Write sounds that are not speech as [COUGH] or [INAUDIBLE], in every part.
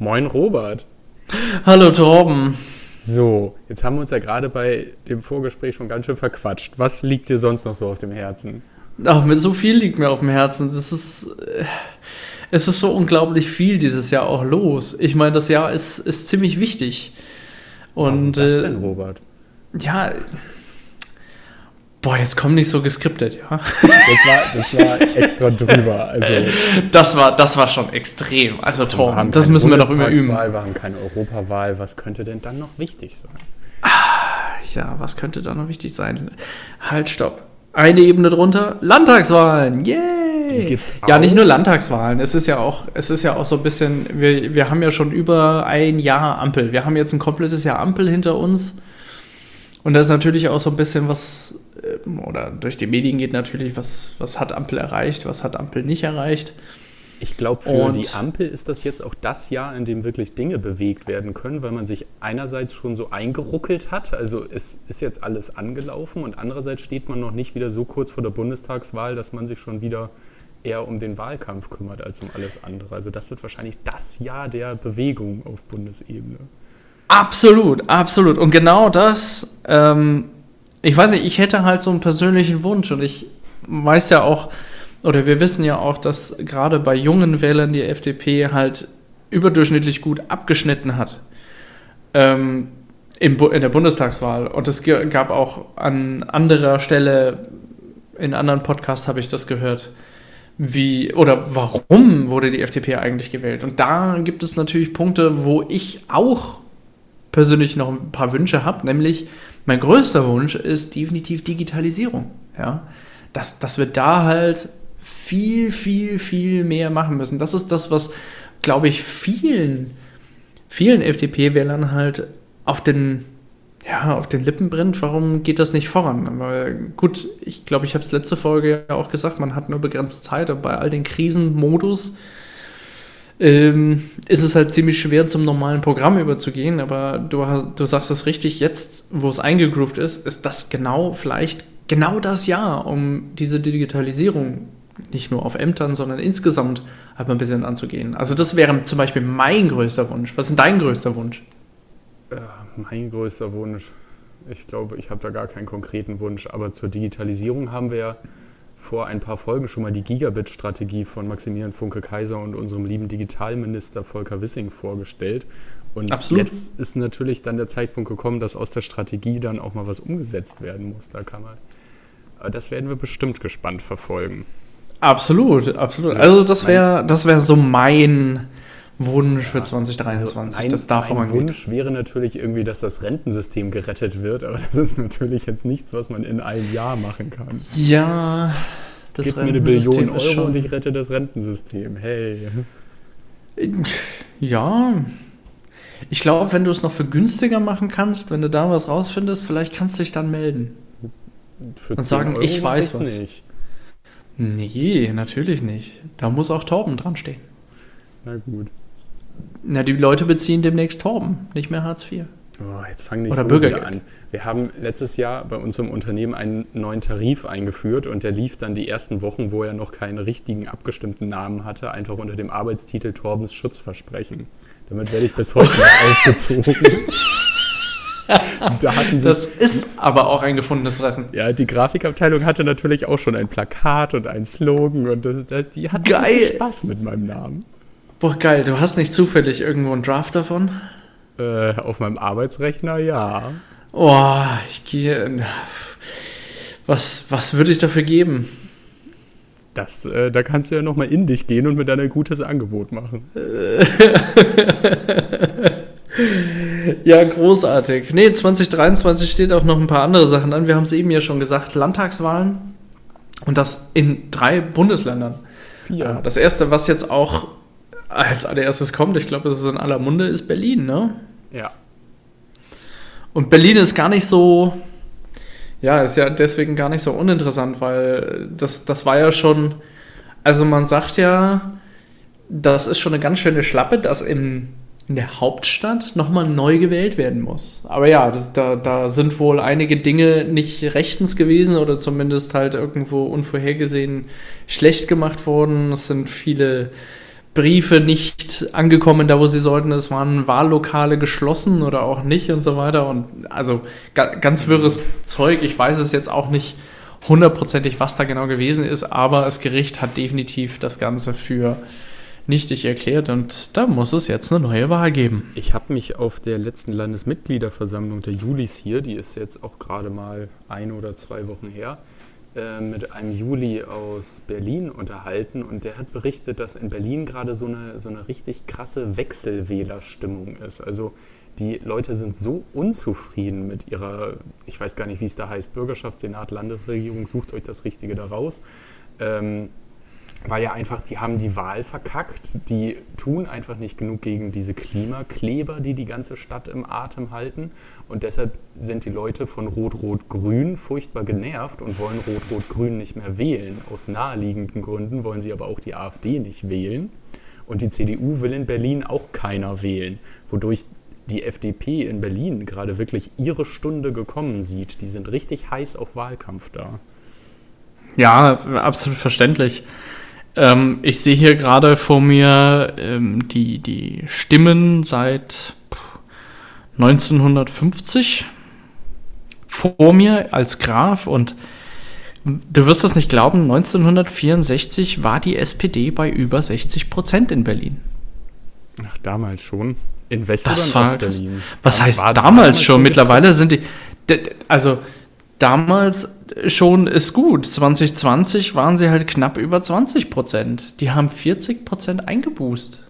Moin Robert. Hallo Torben. So, jetzt haben wir uns ja gerade bei dem Vorgespräch schon ganz schön verquatscht. Was liegt dir sonst noch so auf dem Herzen? Ach, mit so viel liegt mir auf dem Herzen. Das ist, äh, es ist so unglaublich viel dieses Jahr auch los. Ich meine, das Jahr ist, ist ziemlich wichtig. Und, Warum das denn, äh, Robert? Ja, Boah, jetzt komm nicht so geskriptet, ja. Das war, das war extra drüber. Also, das, war, das war schon extrem. Also Tom, das müssen wir noch immer üben. Wir haben keine Europawahl. Was könnte denn dann noch wichtig sein? Ah, ja, was könnte dann noch wichtig sein? Halt, stopp. Eine Ebene drunter, Landtagswahlen. Yay! Ja, nicht nur Landtagswahlen. Es ist ja auch, es ist ja auch so ein bisschen, wir, wir haben ja schon über ein Jahr Ampel. Wir haben jetzt ein komplettes Jahr Ampel hinter uns. Und da ist natürlich auch so ein bisschen was, ähm, oder durch die Medien geht natürlich, was, was hat Ampel erreicht, was hat Ampel nicht erreicht. Ich glaube, für und die Ampel ist das jetzt auch das Jahr, in dem wirklich Dinge bewegt werden können, weil man sich einerseits schon so eingeruckelt hat, also es ist jetzt alles angelaufen und andererseits steht man noch nicht wieder so kurz vor der Bundestagswahl, dass man sich schon wieder eher um den Wahlkampf kümmert als um alles andere. Also das wird wahrscheinlich das Jahr der Bewegung auf Bundesebene. Absolut, absolut. Und genau das, ähm, ich weiß nicht, ich hätte halt so einen persönlichen Wunsch und ich weiß ja auch, oder wir wissen ja auch, dass gerade bei jungen Wählern die FDP halt überdurchschnittlich gut abgeschnitten hat ähm, in, in der Bundestagswahl. Und es gab auch an anderer Stelle, in anderen Podcasts habe ich das gehört, wie oder warum wurde die FDP eigentlich gewählt? Und da gibt es natürlich Punkte, wo ich auch persönlich noch ein paar Wünsche habe, nämlich mein größter Wunsch ist definitiv Digitalisierung. Ja? Dass, dass wir da halt viel, viel, viel mehr machen müssen. Das ist das, was, glaube ich, vielen, vielen FDP-Wählern halt auf den, ja, auf den Lippen brennt. Warum geht das nicht voran? Aber gut, ich glaube, ich habe es letzte Folge ja auch gesagt, man hat nur begrenzt Zeit, aber bei all den Krisenmodus ähm, ist es halt ziemlich schwer, zum normalen Programm überzugehen. Aber du, hast, du sagst es richtig, jetzt, wo es eingegroovt ist, ist das genau vielleicht genau das Jahr, um diese Digitalisierung nicht nur auf Ämtern, sondern insgesamt halt mal ein bisschen anzugehen. Also das wäre zum Beispiel mein größter Wunsch. Was ist dein größter Wunsch? Äh, mein größter Wunsch. Ich glaube, ich habe da gar keinen konkreten Wunsch. Aber zur Digitalisierung haben wir ja vor ein paar Folgen schon mal die Gigabit-Strategie von Maximilian Funke-Kaiser und unserem lieben Digitalminister Volker Wissing vorgestellt. Und Absolut. jetzt ist natürlich dann der Zeitpunkt gekommen, dass aus der Strategie dann auch mal was umgesetzt werden muss. Da kann man. Aber das werden wir bestimmt gespannt verfolgen. Absolut, absolut. Also das wäre das wäre so mein Wunsch für 2023. Also ein, das darf ein Wunsch wäre natürlich irgendwie, dass das Rentensystem gerettet wird, aber das ist natürlich jetzt nichts, was man in einem Jahr machen kann. Ja, das Gib mir eine Billion Euro und ich rette das Rentensystem. Hey. Ja. Ich glaube, wenn du es noch für günstiger machen kannst, wenn du da was rausfindest, vielleicht kannst du dich dann melden. Für und sagen, Euro ich weiß was. Nicht. Nee, natürlich nicht. Da muss auch Torben dran stehen. Na gut. Na, die Leute beziehen demnächst Torben, nicht mehr Hartz IV. Oh, jetzt fangen nicht Oder so Bürgergeld. an. Wir haben letztes Jahr bei unserem Unternehmen einen neuen Tarif eingeführt und der lief dann die ersten Wochen, wo er noch keinen richtigen abgestimmten Namen hatte, einfach unter dem Arbeitstitel Torbens Schutzversprechen. Damit werde ich bis heute noch [LAUGHS] aufgezogen. da hatten das ist aber auch ein gefundenes Fressen. Ja, die Grafikabteilung hatte natürlich auch schon ein Plakat und ein Slogan und die hatten Spaß mit meinem Namen. Boah, geil. Du hast nicht zufällig irgendwo einen Draft davon? Äh, auf meinem Arbeitsrechner, ja. Oh, ich gehe. Was, was würde ich dafür geben? Das, äh, da kannst du ja nochmal in dich gehen und mir dann ein gutes Angebot machen. [LAUGHS] ja, großartig. Nee, 2023 steht auch noch ein paar andere Sachen an. Wir haben es eben ja schon gesagt: Landtagswahlen. Und das in drei Bundesländern. Vier. Äh, das erste, was jetzt auch als allererstes kommt, ich glaube, das ist in aller Munde, ist Berlin, ne? Ja. Und Berlin ist gar nicht so, ja, ist ja deswegen gar nicht so uninteressant, weil das, das war ja schon, also man sagt ja, das ist schon eine ganz schöne Schlappe, dass in, in der Hauptstadt nochmal neu gewählt werden muss. Aber ja, das, da, da sind wohl einige Dinge nicht rechtens gewesen oder zumindest halt irgendwo unvorhergesehen schlecht gemacht worden. Es sind viele Briefe nicht angekommen, da wo sie sollten. Es waren Wahllokale geschlossen oder auch nicht und so weiter. Und also ga, ganz wirres Zeug. Ich weiß es jetzt auch nicht hundertprozentig, was da genau gewesen ist, aber das Gericht hat definitiv das Ganze für nichtig erklärt und da muss es jetzt eine neue Wahl geben. Ich habe mich auf der letzten Landesmitgliederversammlung der Julis hier, die ist jetzt auch gerade mal ein oder zwei Wochen her, äh, mit einem Juli aus Berlin unterhalten und der hat berichtet, dass in Berlin gerade so eine, so eine richtig krasse Wechselwählerstimmung ist. Also die Leute sind so unzufrieden mit ihrer, ich weiß gar nicht, wie es da heißt, Bürgerschaft, Senat, Landesregierung, sucht euch das Richtige daraus. Ähm, weil ja einfach, die haben die Wahl verkackt, die tun einfach nicht genug gegen diese Klimakleber, die die ganze Stadt im Atem halten und deshalb sind die Leute von Rot-Rot-Grün furchtbar genervt und wollen Rot-Rot-Grün nicht mehr wählen. Aus naheliegenden Gründen wollen sie aber auch die AfD nicht wählen und die CDU will in Berlin auch keiner wählen, wodurch die FDP in Berlin gerade wirklich ihre Stunde gekommen sieht. Die sind richtig heiß auf Wahlkampf da. Ja, absolut verständlich. Ähm, ich sehe hier gerade vor mir ähm, die, die Stimmen seit 1950 vor mir als Graf und du wirst das nicht glauben, 1964 war die SPD bei über 60 Prozent in Berlin. Ach, damals schon. In West- das oder Berlin? Was heißt damals, damals schon? Mittlerweile sind die, also damals schon ist gut. 2020 waren sie halt knapp über 20 Prozent. Die haben 40 Prozent eingeboost.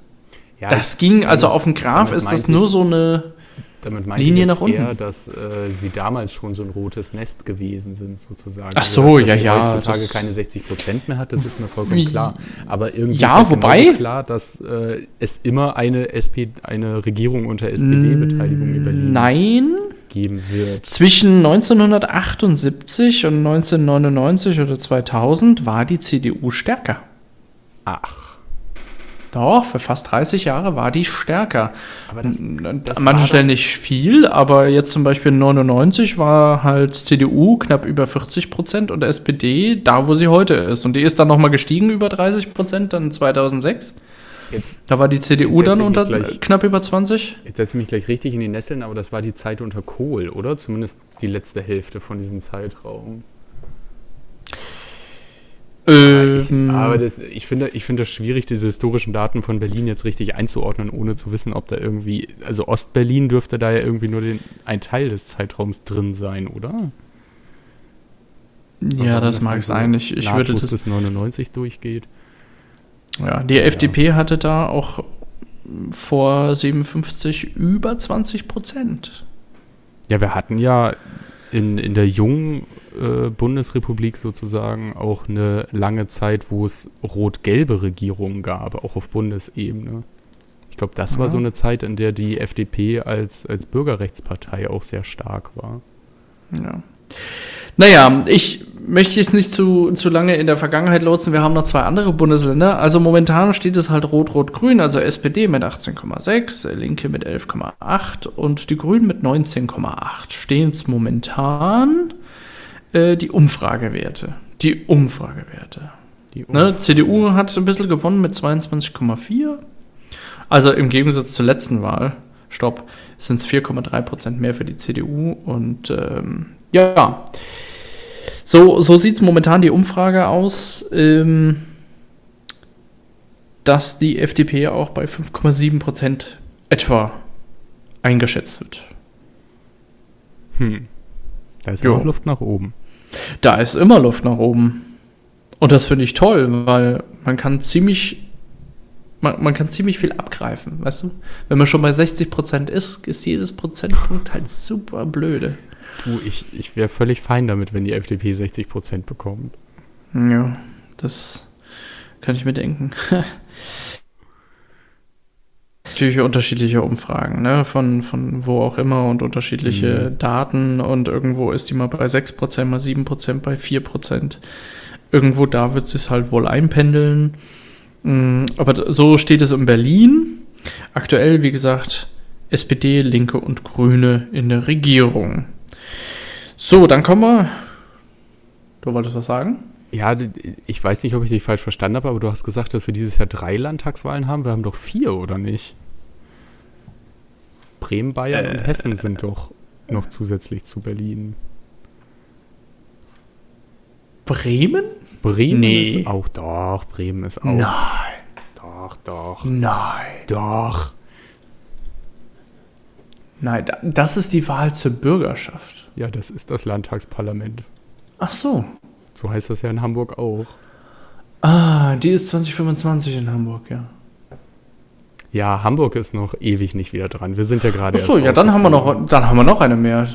Ja, das ging, also auf dem Graph ist das nur so eine damit Linie ich nach unten. eher, dass äh, sie damals schon so ein rotes Nest gewesen sind, sozusagen. Ach also, so, also, dass, dass ja, ja. heutzutage keine 60 Prozent mehr hat, das ist mir vollkommen klar. Aber irgendwie ja, ist halt wobei, klar, dass äh, es immer eine, SP, eine Regierung unter SPD-Beteiligung in Berlin Nein, geben wird. Zwischen 1978 und 1999 oder 2000 war die CDU stärker. Ach. Doch, für fast 30 Jahre war die stärker. Aber das, das An manchen Stellen nicht viel, aber jetzt zum Beispiel 99 war halt CDU knapp über 40 Prozent und SPD da, wo sie heute ist. Und die ist dann nochmal gestiegen über 30 Prozent, dann 2006. Jetzt, da war die CDU dann unter gleich, knapp über 20? Jetzt setze ich mich gleich richtig in die Nesseln, aber das war die Zeit unter Kohl, oder? Zumindest die letzte Hälfte von diesem Zeitraum. Ähm, ich, aber das, ich, finde, ich finde das schwierig, diese historischen Daten von Berlin jetzt richtig einzuordnen, ohne zu wissen, ob da irgendwie, also Ostberlin dürfte da ja irgendwie nur den, ein Teil des Zeitraums drin sein, oder? Ja, das, das mag sein. Ich, ich würde das bis 99 durchgeht. Ja, die ja. FDP hatte da auch vor 57 über 20 Prozent. Ja, wir hatten ja in, in der jungen äh, Bundesrepublik sozusagen auch eine lange Zeit, wo es rot-gelbe Regierungen gab, auch auf Bundesebene. Ich glaube, das ja. war so eine Zeit, in der die FDP als, als Bürgerrechtspartei auch sehr stark war. Ja. Naja, ich möchte jetzt nicht zu, zu lange in der Vergangenheit lotsen. Wir haben noch zwei andere Bundesländer. Also momentan steht es halt Rot-Rot-Grün, also SPD mit 18,6, Linke mit 11,8 und die Grünen mit 19,8. Stehen es momentan äh, die Umfragewerte. Die Umfragewerte. Die Umfrage. ne, CDU hat ein bisschen gewonnen mit 22,4. Also im Gegensatz zur letzten Wahl, stopp, sind es 4,3 Prozent mehr für die CDU und ähm, ja. So, so sieht es momentan die Umfrage aus, ähm, dass die FDP auch bei 5,7 Prozent etwa eingeschätzt wird. Hm. Da ist immer Luft nach oben. Da ist immer Luft nach oben. Und das finde ich toll, weil man kann ziemlich man, man, kann ziemlich viel abgreifen, weißt du? Wenn man schon bei 60 Prozent ist, ist jedes Prozentpunkt halt super blöde. Du, ich, ich wäre völlig fein damit, wenn die FDP 60 Prozent bekommt. Ja, das kann ich mir denken. [LAUGHS] Natürlich unterschiedliche Umfragen, ne? von, von wo auch immer und unterschiedliche mhm. Daten und irgendwo ist die mal bei 6%, mal 7%, bei 4%. Irgendwo da wird es sich halt wohl einpendeln. Mm, aber so steht es in Berlin. Aktuell, wie gesagt, SPD, Linke und Grüne in der Regierung. So, dann kommen wir. Du wolltest was sagen? Ja, ich weiß nicht, ob ich dich falsch verstanden habe, aber du hast gesagt, dass wir dieses Jahr drei Landtagswahlen haben. Wir haben doch vier, oder nicht? Bremen, Bayern äh, und Hessen sind doch noch zusätzlich zu Berlin. Bremen? Bremen nee. ist auch, doch, Bremen ist auch. Nein. Doch, doch. Nein. Doch. Nein, das ist die Wahl zur Bürgerschaft. Ja, das ist das Landtagsparlament. Ach so. So heißt das ja in Hamburg auch. Ah, die ist 2025 in Hamburg, ja. Ja, Hamburg ist noch ewig nicht wieder dran. Wir sind ja gerade Ach so, ja, dann haben wir noch, dann haben wir noch eine mehr.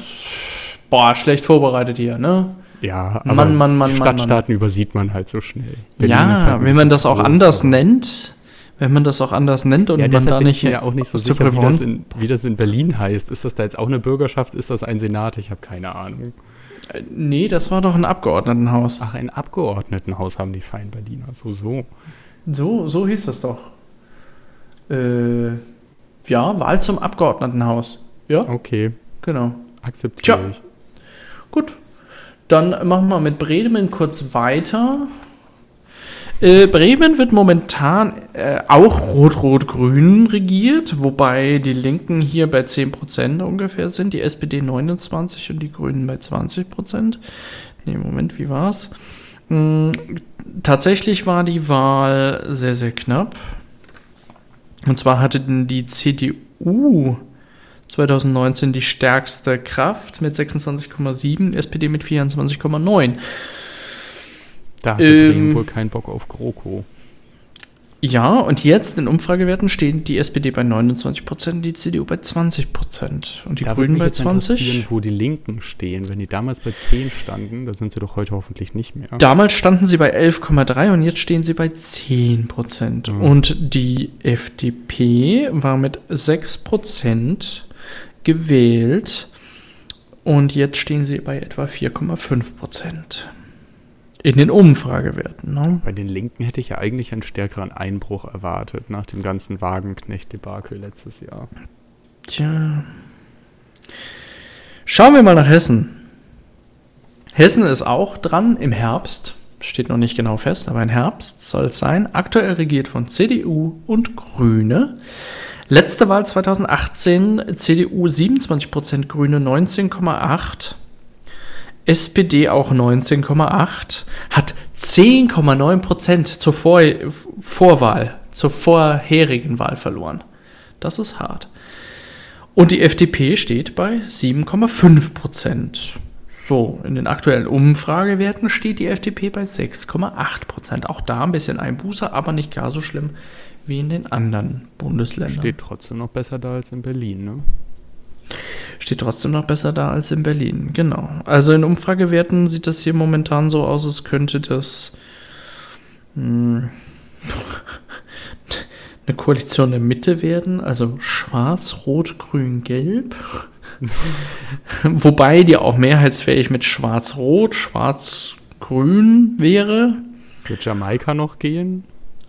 Boah, schlecht vorbereitet hier, ne? Ja, aber Mann, Mann, Mann, Stadtstaaten Mann. übersieht man halt so schnell. Berlin ja, halt wenn man das auch anders aber. nennt, wenn man das auch anders nennt und ja, man da nicht. Ich bin ja auch nicht so sicher, wie das, in, wie das, in, Berlin heißt. Ist das da jetzt auch eine Bürgerschaft? Ist das ein Senat? Ich habe keine Ahnung. Äh, nee, das war doch ein Abgeordnetenhaus. Ach, ein Abgeordnetenhaus haben die fein Berliner. So, so. So, so hieß das doch. Äh, ja, Wahl zum Abgeordnetenhaus. Ja. Okay. Genau. Akzeptiere ich. Gut. Dann machen wir mit Bremen kurz weiter. Äh, Bremen wird momentan äh, auch rot-rot-grün regiert, wobei die Linken hier bei 10% ungefähr sind, die SPD 29 und die Grünen bei 20%. Nee, Moment, wie war's? Hm, tatsächlich war die Wahl sehr, sehr knapp. Und zwar hatte die CDU 2019 die stärkste Kraft mit 26,7, SPD mit 24,9. Da hatte ähm, Bremen wohl keinen Bock auf GroKo. Ja, und jetzt in Umfragewerten stehen die SPD bei 29 Prozent, die CDU bei 20 Prozent und die da Grünen bei 20. wo die Linken stehen. Wenn die damals bei 10 standen, da sind sie doch heute hoffentlich nicht mehr. Damals standen sie bei 11,3 und jetzt stehen sie bei 10 Prozent. Mhm. Und die FDP war mit 6 Prozent gewählt und jetzt stehen sie bei etwa 4,5 Prozent. In den Umfragewerten. Ne? Bei den Linken hätte ich ja eigentlich einen stärkeren Einbruch erwartet nach dem ganzen Wagenknecht-Debakel letztes Jahr. Tja. Schauen wir mal nach Hessen. Hessen ist auch dran im Herbst. Steht noch nicht genau fest, aber im Herbst soll es sein. Aktuell regiert von CDU und Grüne. Letzte Wahl 2018, CDU 27%, Grüne 19,8%. SPD auch 19,8, hat 10,9 Prozent zur Vor Vorwahl, zur vorherigen Wahl verloren. Das ist hart. Und die FDP steht bei 7,5 Prozent. So, in den aktuellen Umfragewerten steht die FDP bei 6,8 Prozent. Auch da ein bisschen Einbuße, aber nicht gar so schlimm wie in den anderen Bundesländern. Steht trotzdem noch besser da als in Berlin, ne? Steht trotzdem noch besser da als in Berlin. Genau. Also in Umfragewerten sieht das hier momentan so aus, als könnte das mh, hm, [LAUGHS] eine Koalition der Mitte werden, also schwarz, rot, grün, gelb. [LAUGHS] Wobei die auch mehrheitsfähig mit schwarz-rot, schwarz-grün wäre. Wird Jamaika noch gehen?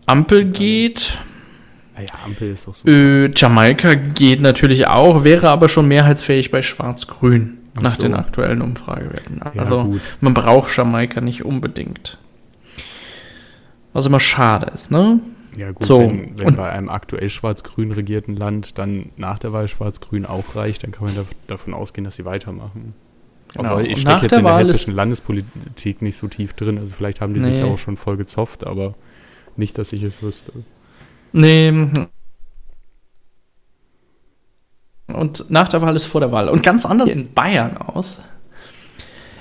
Ampel geht. Naja, Ampel ist doch so. Äh, Jamaika geht natürlich auch, wäre aber schon mehrheitsfähig bei Schwarz-Grün nach so. den aktuellen Umfragewerten. Ja, also gut. man braucht Jamaika nicht unbedingt. Was immer schade ist, ne? Ja gut, so. wenn, wenn bei einem aktuell schwarz-grün regierten Land dann nach der Wahl schwarz-grün auch reicht, dann kann man da, davon ausgehen, dass sie weitermachen. Genau. Aber ich stecke jetzt in der hessischen Landespolitik nicht so tief drin, also vielleicht haben die nee. sich auch schon voll gezofft, aber nicht, dass ich es wüsste. Nee. Und nach der Wahl ist vor der Wahl. Und ganz anders in Bayern aus.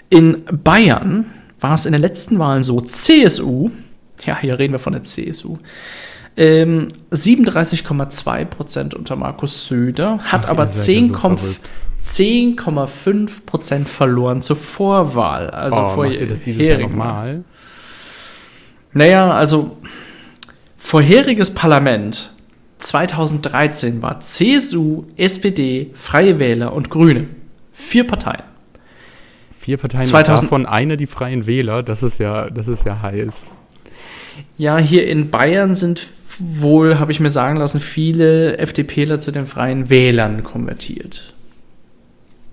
In Bayern war es in den letzten Wahlen so, CSU, ja, hier reden wir von der CSU, ähm, 37,2 Prozent unter Markus Söder, hat Ach, aber 10,5 so Prozent verloren zur Vorwahl. Also oh, vor macht ihr das dieses Jahr nochmal? Naja, also Vorheriges Parlament 2013 war CSU, SPD, Freie Wähler und Grüne. Vier Parteien. Vier Parteien, 2000 davon eine die Freien Wähler, das ist ja, das ist ja heiß. Ja, hier in Bayern sind wohl, habe ich mir sagen lassen, viele FDPler zu den Freien Wählern konvertiert.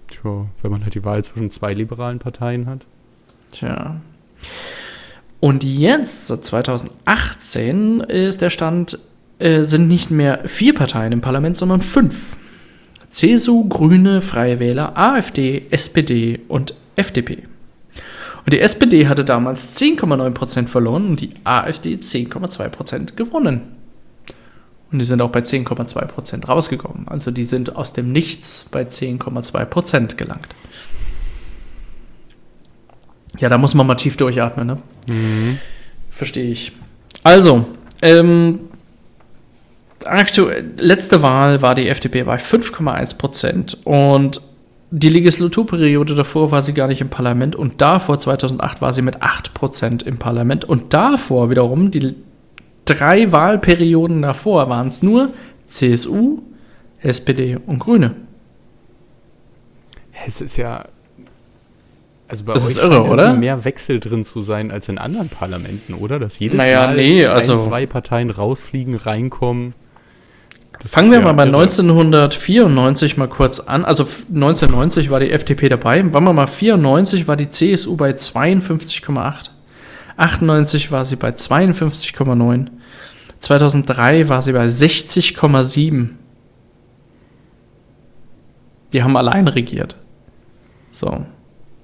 Tja, wenn man halt die Wahl zwischen zwei liberalen Parteien hat. Tja. Und jetzt, 2018, ist der Stand, äh, sind nicht mehr vier Parteien im Parlament, sondern fünf. CSU, Grüne, Freie Wähler, AfD, SPD und FDP. Und die SPD hatte damals 10,9% verloren und die AfD 10,2% gewonnen. Und die sind auch bei 10,2% rausgekommen. Also die sind aus dem Nichts bei 10,2% gelangt. Ja, da muss man mal tief durchatmen, ne? Mhm. Verstehe ich. Also, ähm, aktuell, letzte Wahl war die FDP bei 5,1% und die Legislaturperiode davor war sie gar nicht im Parlament und davor, 2008, war sie mit 8% im Parlament und davor wiederum, die drei Wahlperioden davor, waren es nur CSU, SPD und Grüne. Es ist ja also bei das euch ist irre, oder? mehr Wechsel drin zu sein als in anderen Parlamenten, oder? Dass jedes naja, Mal nee, also, ein, zwei Parteien rausfliegen, reinkommen. Das fangen wir ja mal bei irre. 1994 mal kurz an. Also 1990 war die FDP dabei. Wann wir mal 94 war die CSU bei 52,8. 98 war sie bei 52,9. 2003 war sie bei 60,7. Die haben allein regiert. So.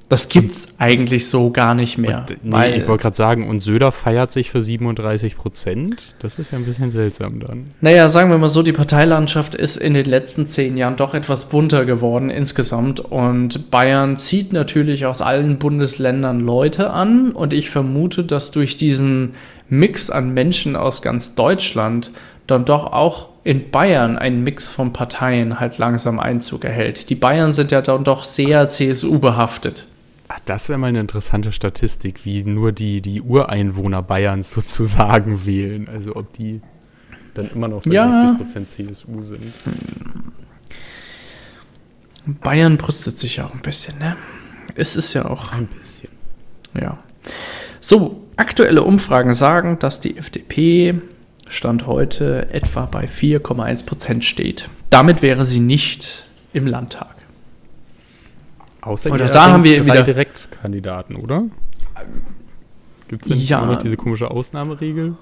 Das gibt's eigentlich so gar nicht mehr. Und, nee, ich wollte gerade sagen, und Söder feiert sich für 37 Prozent. Das ist ja ein bisschen seltsam dann. Naja, sagen wir mal so, die Parteilandschaft ist in den letzten zehn Jahren doch etwas bunter geworden insgesamt. Und Bayern zieht natürlich aus allen Bundesländern Leute an. Und ich vermute, dass durch diesen Mix an Menschen aus ganz Deutschland dann doch auch in Bayern ein Mix von Parteien halt langsam Einzug erhält. Die Bayern sind ja dann doch sehr CSU behaftet. Ach, das wäre mal eine interessante Statistik, wie nur die, die Ureinwohner Bayerns sozusagen [LAUGHS] wählen. Also ob die dann immer noch bei ja. 60% CSU sind. Bayern brüstet sich ja auch ein bisschen, ne? Es ist ja auch. Ein bisschen. Ja. So, aktuelle Umfragen sagen, dass die FDP Stand heute etwa bei 4,1% steht. Damit wäre sie nicht im Landtag. Außer oder da haben wir drei wieder Direktkandidaten, oder? Gibt es denn ja. noch diese komische Ausnahmeregel?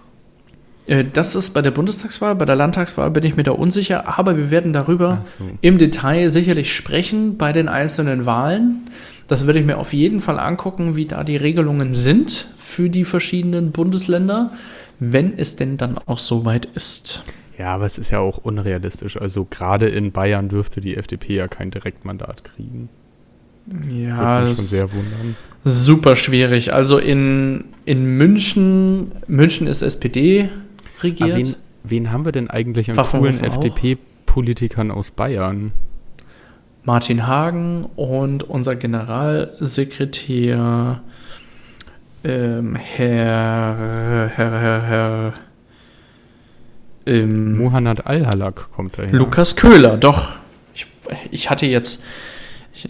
Äh, das ist bei der Bundestagswahl, bei der Landtagswahl bin ich mir da unsicher, aber wir werden darüber so. im Detail sicherlich sprechen bei den einzelnen Wahlen. Das werde ich mir auf jeden Fall angucken, wie da die Regelungen sind für die verschiedenen Bundesländer, wenn es denn dann auch soweit ist. Ja, aber es ist ja auch unrealistisch. Also gerade in Bayern dürfte die FDP ja kein Direktmandat kriegen. Ja, Würde mich schon sehr wundern. Super schwierig. Also in, in München, München ist SPD regiert. Wen, wen, haben wir denn eigentlich an Pfaffenhofen coolen FDP-Politikern aus Bayern? Martin Hagen und unser Generalsekretär ähm, Herr, Herr, Herr, Herr ähm, Mohanad Al-Halak kommt daher. Lukas Köhler, doch. Ich, ich hatte jetzt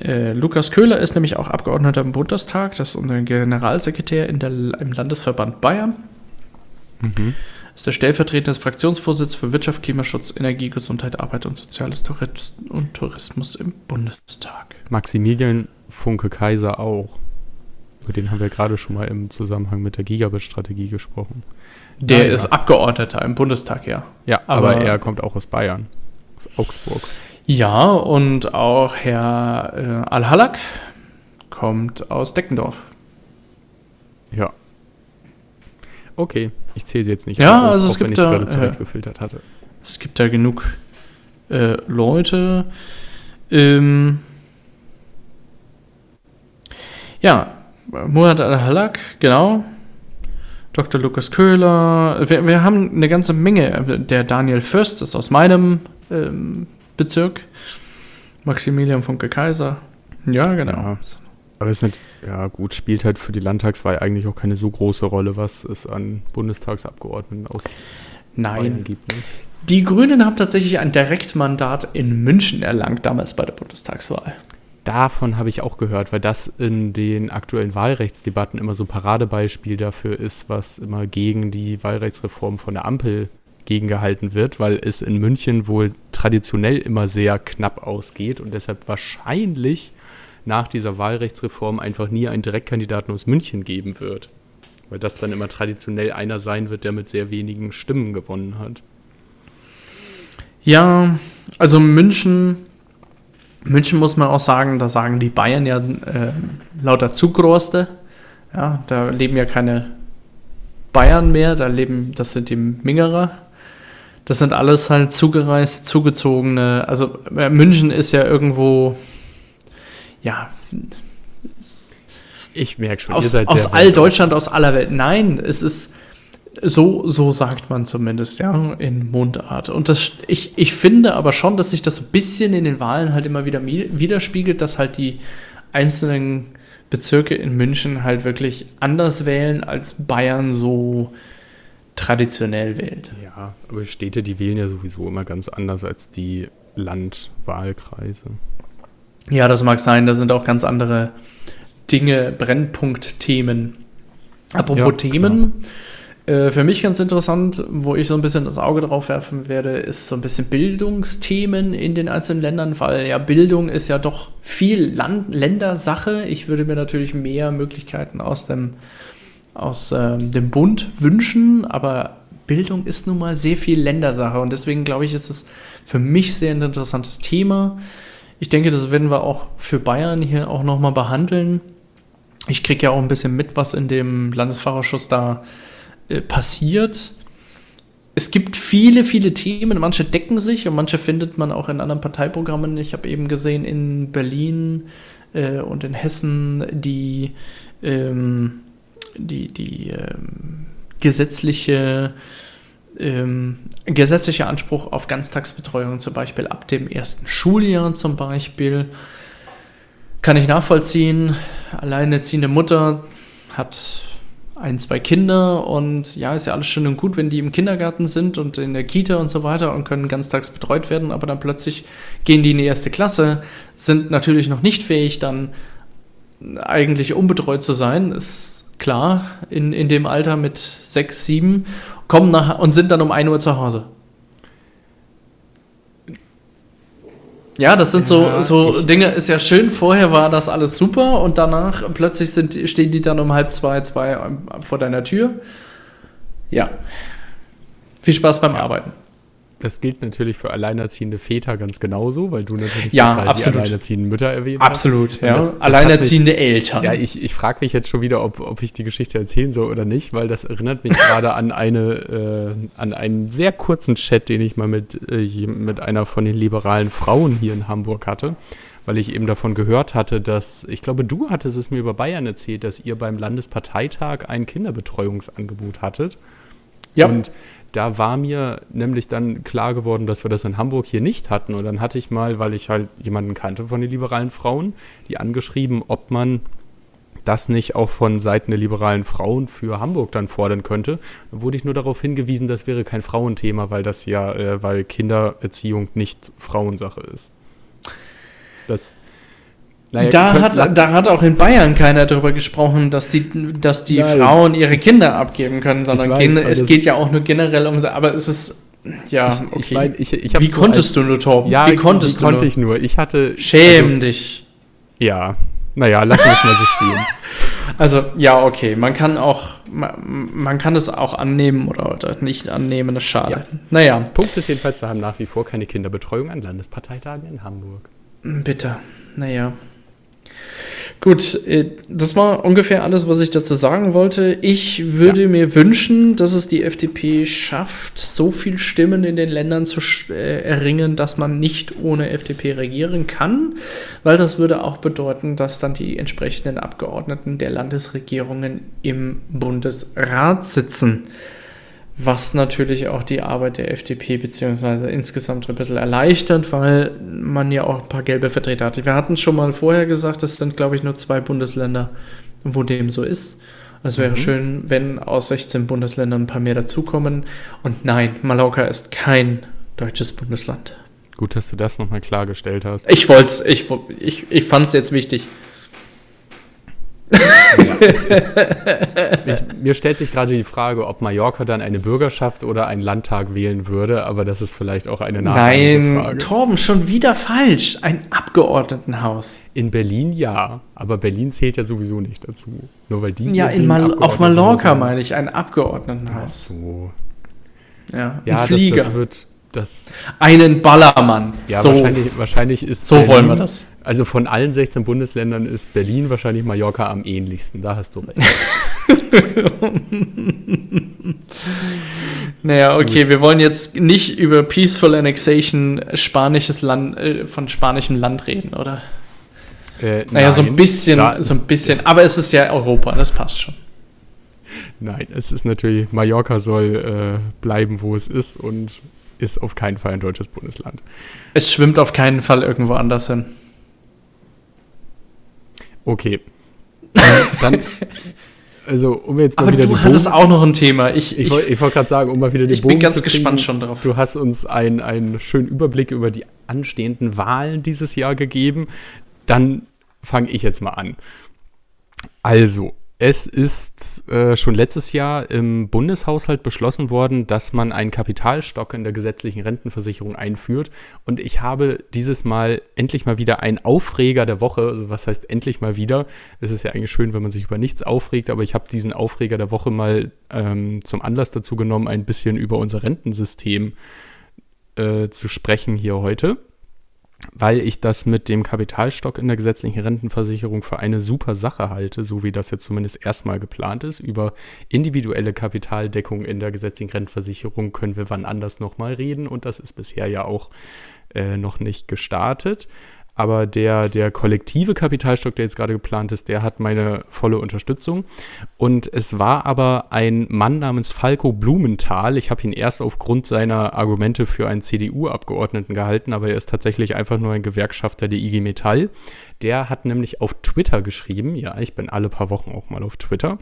äh, Lukas Köhler ist nämlich auch Abgeordneter im Bundestag, das ist unser Generalsekretär in der, im Landesverband Bayern. Mhm. Ist der stellvertretende Fraktionsvorsitz für Wirtschaft, Klimaschutz, Energie, Gesundheit, Arbeit und Soziales Tourismus und Tourismus im Bundestag. Maximilian Funke Kaiser auch. Über den haben wir gerade schon mal im Zusammenhang mit der Gigabit-Strategie gesprochen. Der ja. ist Abgeordneter im Bundestag, ja. Ja, aber, aber, er kommt auch aus Bayern, aus Augsburg. Ja, und auch Herr äh, Al-Halak kommt aus Deckendorf. Ja. Okay, ich zähle sie jetzt nicht. Ja, auf, also es gibt da, hatte. Es gibt da genug äh, Leute. Ähm, ja, Murat Al-Halak, genau. Dr. Lukas Köhler. Wir, wir, haben eine ganze Menge. Der Daniel Fürst ist aus meinem ähm, Bezirk. Maximilian Funke Kaiser. Ja, genau. Ja, aber es ist nicht, ja gut, spielt halt für die Landtagswahl eigentlich auch keine so große Rolle, was es an Bundestagsabgeordneten aus Nein. Bayern gibt. Ne? Die Grünen haben tatsächlich ein Direktmandat in München erlangt, damals bei der Bundestagswahl. Davon habe ich auch gehört, weil das in den aktuellen Wahlrechtsdebatten immer so ein Paradebeispiel dafür ist, was immer gegen die Wahlrechtsreform von der Ampel gegengehalten wird, weil es in München wohl traditionell immer sehr knapp ausgeht und deshalb wahrscheinlich nach dieser Wahlrechtsreform einfach nie einen Direktkandidaten aus München geben wird. weil das dann immer traditionell einer sein wird, der mit sehr wenigen Stimmen gewonnen hat. Ja, also München, München muss man auch sagen, da sagen die Bayern ja äh, lauter Zugroste. Ja, da leben ja keine Bayern mehr, da leben, das sind die Mingerer. Das sind alles halt zugereiste, zugezogene. Also äh, München ist ja irgendwo, ja. Ich merke schon, aus, aus all Deutschland, aus aller Welt. Nein, es ist so, so sagt man zumindest, ja, in Mundart. Und das, ich, ich finde aber schon, dass sich das ein bisschen in den Wahlen halt immer wieder widerspiegelt, dass halt die einzelnen Bezirke in München halt wirklich anders wählen, als Bayern so traditionell wählt. Ja, aber Städte, die wählen ja sowieso immer ganz anders als die Landwahlkreise. Ja, das mag sein, da sind auch ganz andere Dinge, Brennpunktthemen. Apropos ja, Themen. Äh, für mich ganz interessant, wo ich so ein bisschen das Auge drauf werfen werde, ist so ein bisschen Bildungsthemen in den einzelnen Ländern, weil ja Bildung ist ja doch viel Land Ländersache. Ich würde mir natürlich mehr Möglichkeiten aus dem, aus, ähm, dem Bund wünschen, aber Bildung ist nun mal sehr viel Ländersache und deswegen glaube ich, ist es für mich sehr ein interessantes Thema. Ich denke, das werden wir auch für Bayern hier auch nochmal behandeln. Ich kriege ja auch ein bisschen mit, was in dem Landesfahrausschuss da äh, passiert. Es gibt viele, viele Themen, manche decken sich und manche findet man auch in anderen Parteiprogrammen. Ich habe eben gesehen in Berlin äh, und in Hessen die, ähm, die, die ähm, gesetzliche ähm, gesetzlicher Anspruch auf Ganztagsbetreuung zum Beispiel ab dem ersten Schuljahr zum Beispiel. Kann ich nachvollziehen. Alleinerziehende Mutter hat ein, zwei Kinder und ja, ist ja alles schön und gut, wenn die im Kindergarten sind und in der Kita und so weiter und können ganztags betreut werden, aber dann plötzlich gehen die in die erste Klasse, sind natürlich noch nicht fähig, dann eigentlich unbetreut zu sein, ist klar, in, in dem Alter mit sechs, sieben, kommen nach und sind dann um 1 Uhr zu Hause. Ja, das sind so, ja, so Dinge, ist ja schön, vorher war das alles super und danach plötzlich sind, stehen die dann um halb zwei, zwei vor deiner Tür. Ja. Viel Spaß beim Arbeiten. Das gilt natürlich für alleinerziehende Väter ganz genauso, weil du natürlich ja, jetzt die alleinerziehenden Mütter erwähnt Absolut, hast. ja. Das, das alleinerziehende mich, Eltern. Ja, ich, ich frage mich jetzt schon wieder, ob, ob ich die Geschichte erzählen soll oder nicht, weil das erinnert mich gerade an eine, äh, an einen sehr kurzen Chat, den ich mal mit, äh, mit einer von den liberalen Frauen hier in Hamburg hatte weil ich eben davon gehört hatte, dass, ich glaube, du hattest es mir über Bayern erzählt, dass ihr beim Landesparteitag ein Kinderbetreuungsangebot hattet. Ja. Und da war mir nämlich dann klar geworden, dass wir das in Hamburg hier nicht hatten. Und dann hatte ich mal, weil ich halt jemanden kannte von den liberalen Frauen, die angeschrieben, ob man das nicht auch von Seiten der liberalen Frauen für Hamburg dann fordern könnte. Dann wurde ich nur darauf hingewiesen, das wäre kein Frauenthema, weil das ja, äh, weil Kindererziehung nicht Frauensache ist. Das naja, da, hat, da hat auch in Bayern keiner darüber gesprochen, dass die, dass die Nein, Frauen ihre Kinder abgeben können, sondern weiß, gen, es geht ja auch nur generell um. Aber es ist. Ja, okay. Ich mein, ich, ich wie konntest als, du nur, Torben? Ja, wie konntest wie du konnte nur? ich nur? Ich hatte. Schäm also, dich. Ja, naja, lass uns mal so stehen. [LAUGHS] Also, ja, okay. Man kann auch, man, man kann es auch annehmen oder, oder nicht annehmen, das ist schade. Ja. Naja. Punkt ist jedenfalls, wir haben nach wie vor keine Kinderbetreuung an Landesparteitagen in Hamburg. Bitte. Naja. Gut, äh, das war ungefähr alles, was ich dazu sagen wollte. Ich würde ja. mir wünschen, dass es die FDP schafft, so viel Stimmen in den Ländern zu äh, erringen, dass man nicht ohne FDP regieren kann, weil das würde auch bedeuten, dass dann die entsprechenden Abgeordneten der Landesregierungen im Bundesrat sitzen was natürlich auch die Arbeit der FDP beziehungsweise insgesamt ein bisschen erleichtert, weil man ja auch ein paar gelbe Vertreter hat. Wir hatten es schon mal vorher gesagt, es sind, glaube ich, nur zwei Bundesländer, wo dem so ist. Es wäre mhm. schön, wenn aus 16 Bundesländern ein paar mehr dazukommen. Und nein, Mallorca ist kein deutsches Bundesland. Gut, dass du das nochmal klargestellt hast. Ich wollte es, ich, ich, ich fand es jetzt wichtig. Ja, [LAUGHS] ist, ich, mir stellt sich gerade die Frage, ob Mallorca dann eine Bürgerschaft oder einen Landtag wählen würde, aber das ist vielleicht auch eine Nein, Frage. Torben, schon wieder falsch. Ein Ab Abgeordnetenhaus. In Berlin ja, aber Berlin zählt ja sowieso nicht dazu. Nur weil die. Ja, in Mal auf Mallorca meine ich, ein Abgeordnetenhaus. Ach so. Ja, ja ein Flieger. Das, das wird. Das Einen Ballermann. ja, so, wahrscheinlich, wahrscheinlich ist. so wollen wir das. Also von allen 16 Bundesländern ist Berlin wahrscheinlich Mallorca am ähnlichsten. Da hast du recht. [LAUGHS] Naja, okay, wir wollen jetzt nicht über Peaceful Annexation spanisches Land, äh, von spanischem Land reden, oder? Äh, Naja, so ein nein, bisschen, da- so ein bisschen, aber es ist ja Europa, das passt schon. Nein, es ist natürlich, Mallorca soll äh, bleiben, wo es ist und ist auf keinen Fall ein deutsches Bundesland. Es schwimmt auf keinen Fall irgendwo anders hin. Okay. [LAUGHS] Dann, also, um jetzt mal Aber wieder du hattest Bogen, auch noch ein Thema. Ich, ich, ich, wollte ich wollte gerade sagen, um mal wieder den ich bin Bogen ganz zu kriegen, gespannt schon drauf. Du hast uns einen, einen schönen Überblick über die anstehenden Wahlen dieses Jahr gegeben. Dann fange ich jetzt mal an. Also, es ist äh, schon letztes Jahr im Bundeshaushalt beschlossen worden, dass man einen Kapitalstock in der gesetzlichen Rentenversicherung einführt. Und ich habe dieses Mal endlich mal wieder einen Aufreger der Woche. Also was heißt endlich mal wieder? Es ist ja eigentlich schön, wenn man sich über nichts aufregt, aber ich habe diesen Aufreger der Woche mal ähm, zum Anlass dazu genommen, ein bisschen über unser Rentensystem äh, zu sprechen hier heute weil ich das mit dem Kapitalstock in der gesetzlichen Rentenversicherung für eine super Sache halte, so wie das jetzt zumindest erstmal geplant ist. Über individuelle Kapitaldeckung in der gesetzlichen Rentenversicherung können wir wann anders nochmal reden und das ist bisher ja auch äh, noch nicht gestartet. Aber der, der kollektive Kapitalstock, der jetzt gerade geplant ist, der hat meine volle Unterstützung. Und es war aber ein Mann namens Falco Blumenthal. Ich habe ihn erst aufgrund seiner Argumente für einen CDU-Abgeordneten gehalten, aber er ist tatsächlich einfach nur ein Gewerkschafter der IG Metall. Der hat nämlich auf Twitter geschrieben, ja, ich bin alle paar Wochen auch mal auf Twitter.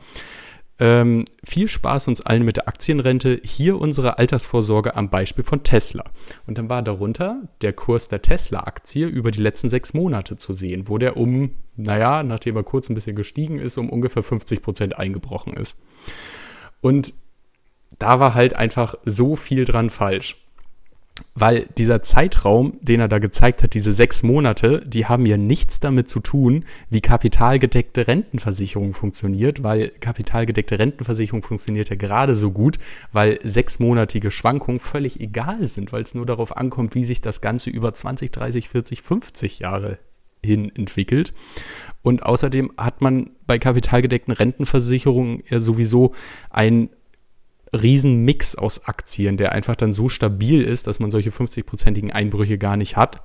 Ähm, viel Spaß uns allen mit der Aktienrente. Hier unsere Altersvorsorge am Beispiel von Tesla. Und dann war darunter der Kurs der Tesla-Aktie über die letzten sechs Monate zu sehen, wo der um, naja, nachdem er kurz ein bisschen gestiegen ist, um ungefähr 50 Prozent eingebrochen ist. Und da war halt einfach so viel dran falsch. Weil dieser Zeitraum, den er da gezeigt hat, diese sechs Monate, die haben ja nichts damit zu tun, wie kapitalgedeckte Rentenversicherung funktioniert, weil kapitalgedeckte Rentenversicherung funktioniert ja gerade so gut, weil sechsmonatige Schwankungen völlig egal sind, weil es nur darauf ankommt, wie sich das Ganze über 20, 30, 40, 50 Jahre hin entwickelt. Und außerdem hat man bei kapitalgedeckten Rentenversicherungen ja sowieso ein Riesenmix aus Aktien, der einfach dann so stabil ist, dass man solche 50-prozentigen Einbrüche gar nicht hat.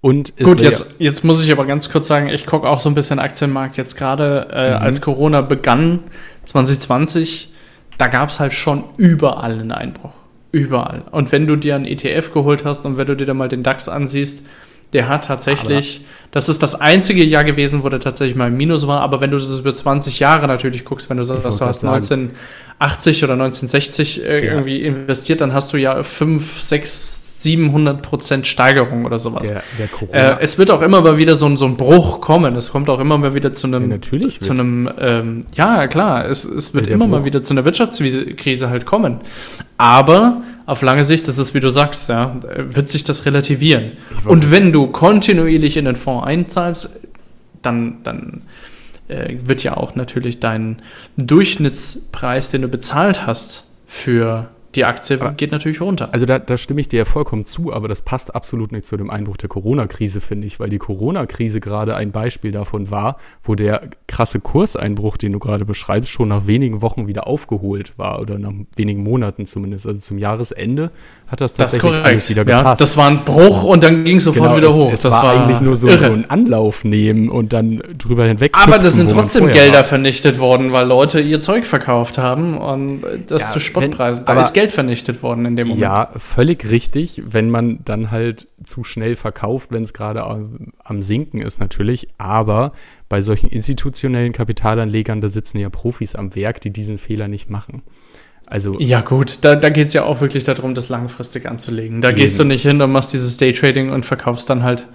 Und Gut, jetzt, jetzt muss ich aber ganz kurz sagen, ich gucke auch so ein bisschen Aktienmarkt. Jetzt gerade äh, Mhm. als Corona begann, 2020, da gab es halt schon überall einen Einbruch. Überall. Und wenn du dir einen ETF geholt hast und wenn du dir dann mal den DAX ansiehst, der hat tatsächlich, das ist das einzige Jahr gewesen, wo der tatsächlich mal im Minus war, aber wenn du das über 20 Jahre natürlich guckst, wenn du sagst, du hast grad sagen. 1980 oder 1960 äh, irgendwie investiert, dann hast du ja 5, 6, 700 Prozent Steigerung oder sowas. der, der. Äh, es wird auch immer mal wieder so ein, so ein Bruch kommen. Es kommt auch immer mal wieder zu einem. Ja, natürlich Zu einem. Ähm, ja, klar, es, es wird Ja, immer mal Bruch. wieder zu einer Wirtschaftskrise halt kommen. Aber auf lange Sicht, das ist wie du sagst, ja, wird sich das relativieren. Und wenn du kontinuierlich in den Fonds einzahlst, dann, dann äh, wird ja auch natürlich dein Durchschnittspreis, den du bezahlt hast für die Aktie, Aber- geht natürlich runter. Also da, da stimme ich dir ja vollkommen zu, aber das passt absolut nicht zu dem Einbruch der Corona-Krise, finde ich, weil die Corona-Krise gerade ein Beispiel davon war, wo der krasse Kurseinbruch, den du gerade beschreibst, schon nach wenigen Wochen wieder aufgeholt war oder nach wenigen Monaten zumindest. Also zum Jahresende hat das Das tatsächlich alles korrekt. wieder Ja, gepasst. das war ein Bruch und dann ging es sofort Genau, wieder es, hoch. Es das war, eigentlich nur so, so ein Anlauf nehmen und dann drüber hinweg. Aber das sind trotzdem Gelder war. vernichtet worden, weil Leute ihr Zeug verkauft haben und das Ja, zu Spottpreisen. wenn- Da ist Geld vernichtet worden in dem Moment. Ja, völlig richtig, wenn man dann halt zu schnell verkauft, wenn es gerade am, am Sinken ist natürlich. Aber bei solchen institutionellen Kapitalanlegern, da sitzen ja Profis am Werk, die diesen Fehler nicht machen. Also Ja, gut, da, da geht es ja auch wirklich darum, das langfristig anzulegen. Da Eben. gehst du nicht hin und machst dieses Daytrading und verkaufst dann halt.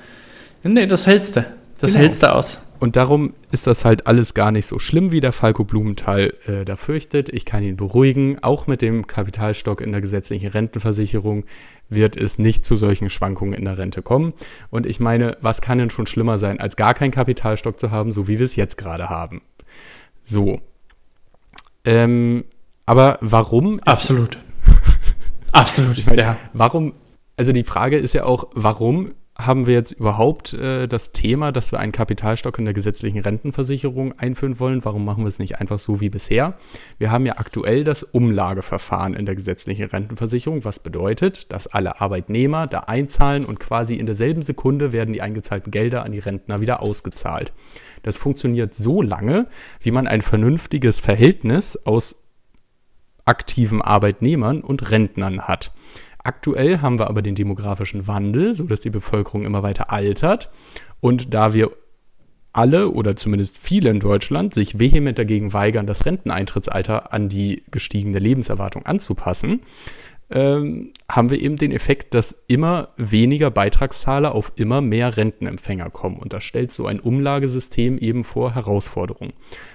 Nee, das hältst du. Das genau. hältst du aus. Und darum ist das halt alles gar nicht so schlimm, wie der Falco Blumenthal äh, da fürchtet. Ich kann ihn beruhigen. Auch mit dem Kapitalstock in der gesetzlichen Rentenversicherung wird es nicht zu solchen Schwankungen in der Rente kommen. Und ich meine, was kann denn schon schlimmer sein, als gar keinen Kapitalstock zu haben, so wie wir es jetzt gerade haben? So. Ähm, aber warum? Absolut. [LAUGHS] Absolut, ich meine, ja. Warum? Also die Frage ist ja auch, warum haben wir jetzt überhaupt äh, das Thema, dass wir einen Kapitalstock in der gesetzlichen Rentenversicherung einführen wollen? Warum machen wir es nicht einfach so wie bisher? Wir haben ja aktuell das Umlageverfahren in der gesetzlichen Rentenversicherung, was bedeutet, dass alle Arbeitnehmer da einzahlen und quasi in derselben Sekunde werden die eingezahlten Gelder an die Rentner wieder ausgezahlt. Das funktioniert so lange, wie man ein vernünftiges Verhältnis aus aktiven Arbeitnehmern und Rentnern hat. Aktuell haben wir aber den demografischen Wandel, sodass die Bevölkerung immer weiter altert. Und da wir alle oder zumindest viele in Deutschland sich vehement dagegen weigern, das Renteneintrittsalter an die gestiegene Lebenserwartung anzupassen, ähm, haben wir eben den Effekt, dass immer weniger Beitragszahler auf immer mehr Rentenempfänger kommen. Und das stellt so ein Umlagesystem eben vor Herausforderungen.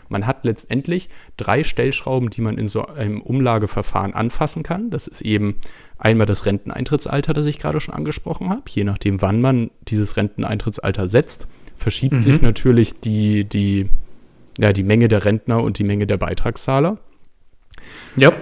Man hat letztendlich drei Stellschrauben, die man in so einem Umlageverfahren anfassen kann. Das ist eben einmal das Renteneintrittsalter, das ich gerade schon angesprochen habe. Je nachdem, wann man dieses Renteneintrittsalter setzt, verschiebt mhm. sich natürlich die, die, ja, die Menge der Rentner und die Menge der Beitragszahler. Ja.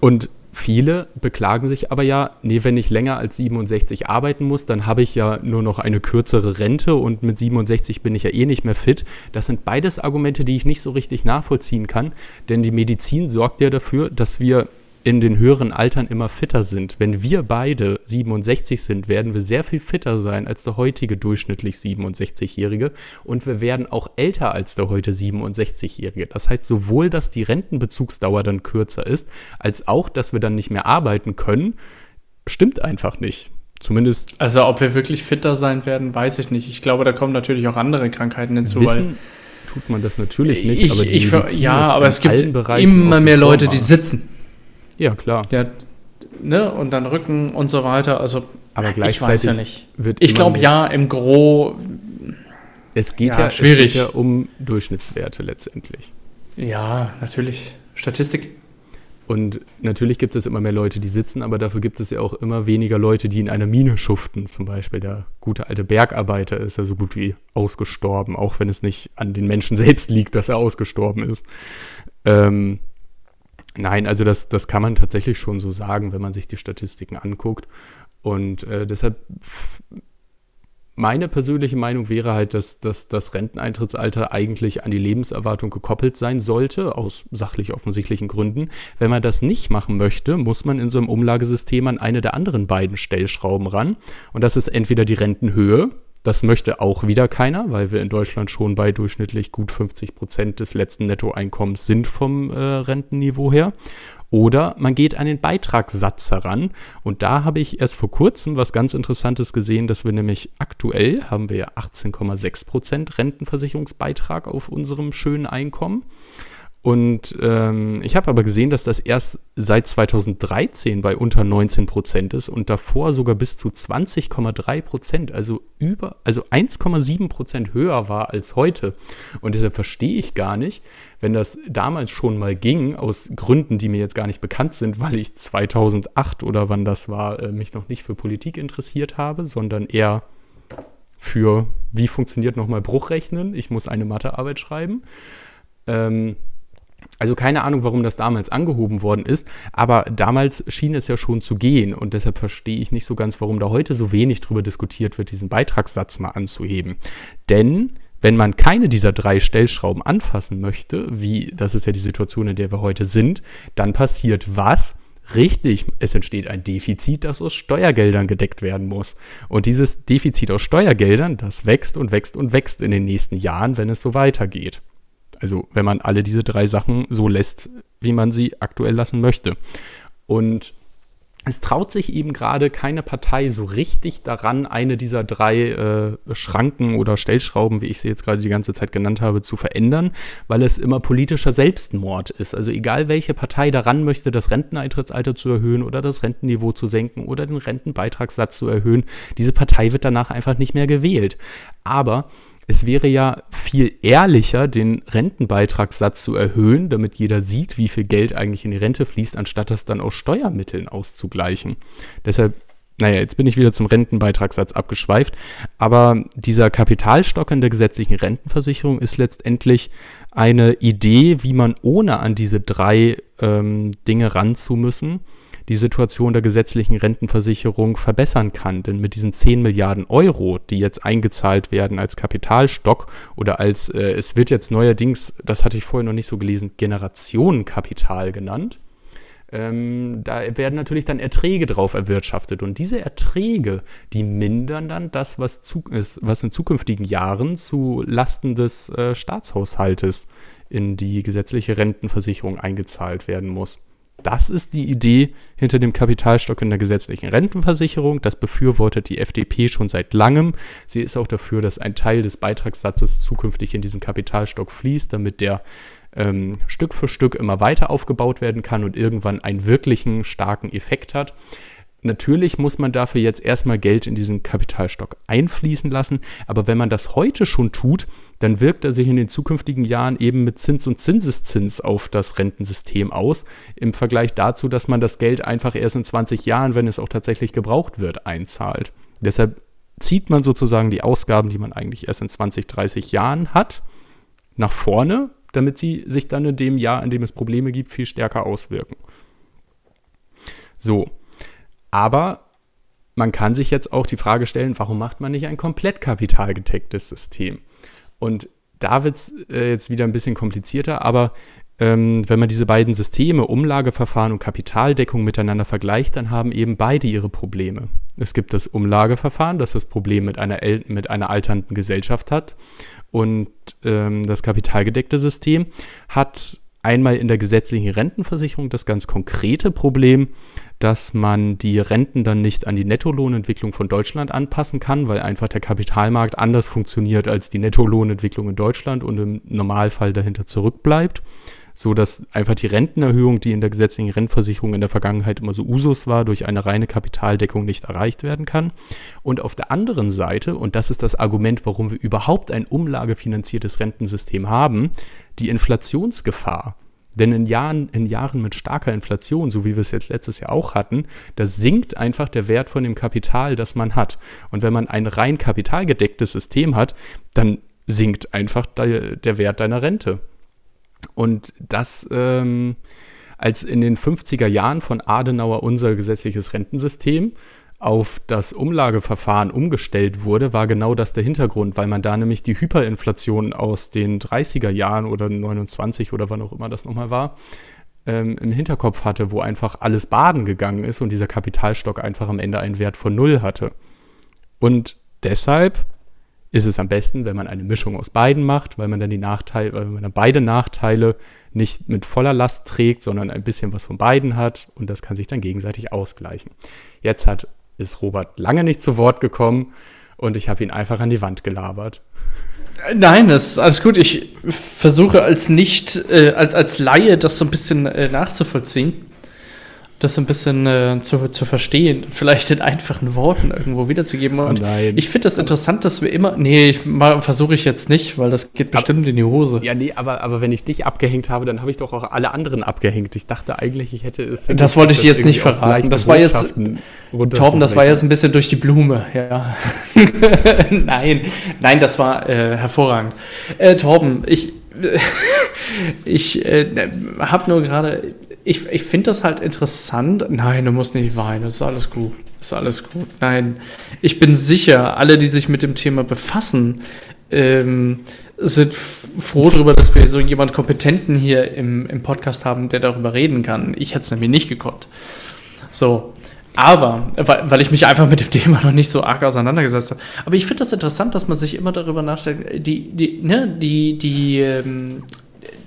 Und Viele beklagen sich aber ja, nee, wenn ich länger als 67 arbeiten muss, dann habe ich ja nur noch eine kürzere Rente und mit 67 bin ich ja eh nicht mehr fit. Das sind beides Argumente, die ich nicht so richtig nachvollziehen kann, denn die Medizin sorgt ja dafür, dass wir in den höheren Altern immer fitter sind. Wenn wir beide 67 sind, werden wir sehr viel fitter sein als der heutige durchschnittlich 67-Jährige und wir werden auch älter als der heute 67-Jährige. Das heißt sowohl, dass die Rentenbezugsdauer dann kürzer ist, als auch, dass wir dann nicht mehr arbeiten können, stimmt einfach nicht. Zumindest. Also, ob wir wirklich fitter sein werden, weiß ich nicht. Ich glaube, da kommen natürlich auch andere Krankheiten hinzu. Wissen tut man das natürlich nicht. Ich, aber ich, ja, aber es gibt immer mehr Leute, die sitzen. Ja, klar. Der, ne, und dann Rücken und so weiter. Also, aber gleichzeitig ich weiß ja nicht. ich glaube ja, im Gro. Es geht ja, ja, schwierig. Es geht ja um Durchschnittswerte letztendlich. Ja, natürlich. Statistik. Und natürlich gibt es immer mehr Leute, die sitzen, aber dafür gibt es ja auch immer weniger Leute, die in einer Mine schuften. Zum Beispiel der gute alte Bergarbeiter ist ja so gut wie ausgestorben, auch wenn es nicht an den Menschen [LAUGHS] selbst liegt, dass er ausgestorben ist. Ähm, Nein, also das, das kann man tatsächlich schon so sagen, wenn man sich die Statistiken anguckt. Und äh, deshalb meine persönliche Meinung wäre halt, dass, dass das Renteneintrittsalter eigentlich an die Lebenserwartung gekoppelt sein sollte, aus sachlich offensichtlichen Gründen. Wenn man das nicht machen möchte, muss man in so einem Umlagesystem an eine der anderen beiden Stellschrauben ran. Und das ist entweder die Rentenhöhe, das möchte auch wieder keiner, weil wir in Deutschland schon bei durchschnittlich gut 50 Prozent des letzten Nettoeinkommens sind vom äh, Rentenniveau her. Oder man geht an den Beitragssatz heran. Und da habe ich erst vor kurzem was ganz Interessantes gesehen, dass wir nämlich aktuell haben wir 18,6 Prozent Rentenversicherungsbeitrag auf unserem schönen Einkommen. Und ähm, ich habe aber gesehen, dass das erst seit 2013 bei unter 19 Prozent ist und davor sogar bis zu 20,3 Prozent, also über, also 1,7 Prozent höher war als heute. Und deshalb verstehe ich gar nicht, wenn das damals schon mal ging, aus Gründen, die mir jetzt gar nicht bekannt sind, weil ich 2008 oder wann das war, äh, mich noch nicht für Politik interessiert habe, sondern eher für, wie funktioniert nochmal Bruchrechnen? Ich muss eine Mathearbeit schreiben. Ähm, also keine Ahnung, warum das damals angehoben worden ist, aber damals schien es ja schon zu gehen und deshalb verstehe ich nicht so ganz, warum da heute so wenig drüber diskutiert wird, diesen Beitragssatz mal anzuheben. Denn wenn man keine dieser drei Stellschrauben anfassen möchte, wie das ist ja die Situation, in der wir heute sind, dann passiert was? Richtig, es entsteht ein Defizit, das aus Steuergeldern gedeckt werden muss. Und dieses Defizit aus Steuergeldern, das wächst und wächst und wächst in den nächsten Jahren, wenn es so weitergeht. Also wenn man alle diese drei Sachen so lässt, wie man sie aktuell lassen möchte. Und es traut sich eben gerade keine Partei so richtig daran, eine dieser drei äh, Schranken oder Stellschrauben, wie ich sie jetzt gerade die ganze Zeit genannt habe, zu verändern, weil es immer politischer Selbstmord ist. Also egal welche Partei daran möchte, das Renteneintrittsalter zu erhöhen oder das Rentenniveau zu senken oder den Rentenbeitragssatz zu erhöhen, diese Partei wird danach einfach nicht mehr gewählt. Aber es wäre ja viel ehrlicher, den Rentenbeitragssatz zu erhöhen, damit jeder sieht, wie viel Geld eigentlich in die Rente fließt, anstatt das dann aus Steuermitteln auszugleichen. Deshalb, naja, jetzt bin ich wieder zum Rentenbeitragssatz abgeschweift, aber dieser Kapitalstock in der gesetzlichen Rentenversicherung ist letztendlich eine Idee, wie man ohne an diese drei ähm, Dinge ranzumüssen, die Situation der gesetzlichen Rentenversicherung verbessern kann. Denn mit diesen 10 Milliarden Euro, die jetzt eingezahlt werden als Kapitalstock oder als, äh, es wird jetzt neuerdings, das hatte ich vorher noch nicht so gelesen, Generationenkapital genannt, ähm, da werden natürlich dann Erträge drauf erwirtschaftet. Und diese Erträge, die mindern dann das, was, zu, was in zukünftigen Jahren zu Lasten des äh, Staatshaushaltes in die gesetzliche Rentenversicherung eingezahlt werden muss. Das ist die Idee hinter dem Kapitalstock in der gesetzlichen Rentenversicherung. Das befürwortet die FDP schon seit langem. Sie ist auch dafür, dass ein Teil des Beitragssatzes zukünftig in diesen Kapitalstock fließt, damit der ähm, Stück für Stück immer weiter aufgebaut werden kann und irgendwann einen wirklichen starken Effekt hat. Natürlich muss man dafür jetzt erstmal Geld in diesen Kapitalstock einfließen lassen, aber wenn man das heute schon tut, dann wirkt er sich in den zukünftigen Jahren eben mit Zins und Zinseszins auf das Rentensystem aus, im Vergleich dazu, dass man das Geld einfach erst in 20 Jahren, wenn es auch tatsächlich gebraucht wird, einzahlt. Deshalb zieht man sozusagen die Ausgaben, die man eigentlich erst in 20, 30 Jahren hat, nach vorne, damit sie sich dann in dem Jahr, in dem es Probleme gibt, viel stärker auswirken. So, aber man kann sich jetzt auch die Frage stellen, warum macht man nicht ein komplett kapitalgedecktes System? Und da wird es äh, jetzt wieder ein bisschen komplizierter, aber ähm, wenn man diese beiden Systeme, Umlageverfahren und Kapitaldeckung miteinander vergleicht, dann haben eben beide ihre Probleme. Es gibt das Umlageverfahren, das das Problem mit einer, mit einer alternden Gesellschaft hat. Und ähm, das kapitalgedeckte System hat einmal in der gesetzlichen Rentenversicherung das ganz konkrete Problem, dass man die Renten dann nicht an die Nettolohnentwicklung von Deutschland anpassen kann, weil einfach der Kapitalmarkt anders funktioniert als die Nettolohnentwicklung in Deutschland und im Normalfall dahinter zurückbleibt, so dass einfach die Rentenerhöhung, die in der gesetzlichen Rentenversicherung in der Vergangenheit immer so Usus war, durch eine reine Kapitaldeckung nicht erreicht werden kann. Und auf der anderen Seite, und das ist das Argument, warum wir überhaupt ein umlagefinanziertes Rentensystem haben, die Inflationsgefahr denn in Jahren, in Jahren mit starker Inflation, so wie wir es jetzt letztes Jahr auch hatten, da sinkt einfach der Wert von dem Kapital, das man hat. Und wenn man ein rein kapitalgedecktes System hat, dann sinkt einfach der, der Wert deiner Rente. Und das, ähm, als in den 50er Jahren von Adenauer unser gesetzliches Rentensystem auf das Umlageverfahren umgestellt wurde, war genau das der Hintergrund, weil man da nämlich die Hyperinflation aus den 30er Jahren oder 29 oder wann auch immer das nochmal war, ähm, im Hinterkopf hatte, wo einfach alles baden gegangen ist und dieser Kapitalstock einfach am Ende einen Wert von null hatte. Und deshalb ist es am besten, wenn man eine Mischung aus beiden macht, weil man dann die Nachteile, weil man dann beide Nachteile nicht mit voller Last trägt, sondern ein bisschen was von beiden hat und das kann sich dann gegenseitig ausgleichen. Jetzt hat ist Robert lange nicht zu Wort gekommen und ich habe ihn einfach an die Wand gelabert. Nein, das ist alles gut. Ich versuche als nicht, äh, als, als Laie das so ein bisschen äh, nachzuvollziehen das ein bisschen äh, zu, zu verstehen, vielleicht in einfachen Worten irgendwo wiederzugeben. Und oh ich finde das interessant, dass wir immer. Nee, versuche ich jetzt nicht, weil das geht bestimmt Ab, in die Hose. Ja, nee, aber, aber wenn ich dich abgehängt habe, dann habe ich doch auch alle anderen abgehängt. Ich dachte eigentlich, ich hätte es. Das wollte ich dir jetzt nicht verraten. Das war jetzt. Torben, das war jetzt ein bisschen durch die Blume, ja. [LAUGHS] nein, nein, das war äh, hervorragend. Äh, Torben, ich. [LAUGHS] ich äh, habe nur gerade ich, ich finde das halt interessant. Nein, du musst nicht weinen, das ist alles gut. Ist alles gut. Nein, ich bin sicher, alle, die sich mit dem Thema befassen, ähm, sind froh darüber, dass wir so jemand Kompetenten hier im, im Podcast haben, der darüber reden kann. Ich hätte es nämlich nicht gekonnt. So. Aber, weil, weil ich mich einfach mit dem [LAUGHS] Thema noch nicht so arg auseinandergesetzt habe. Aber ich finde das interessant, dass man sich immer darüber nachdenkt, die, die, ne, die, die, ähm,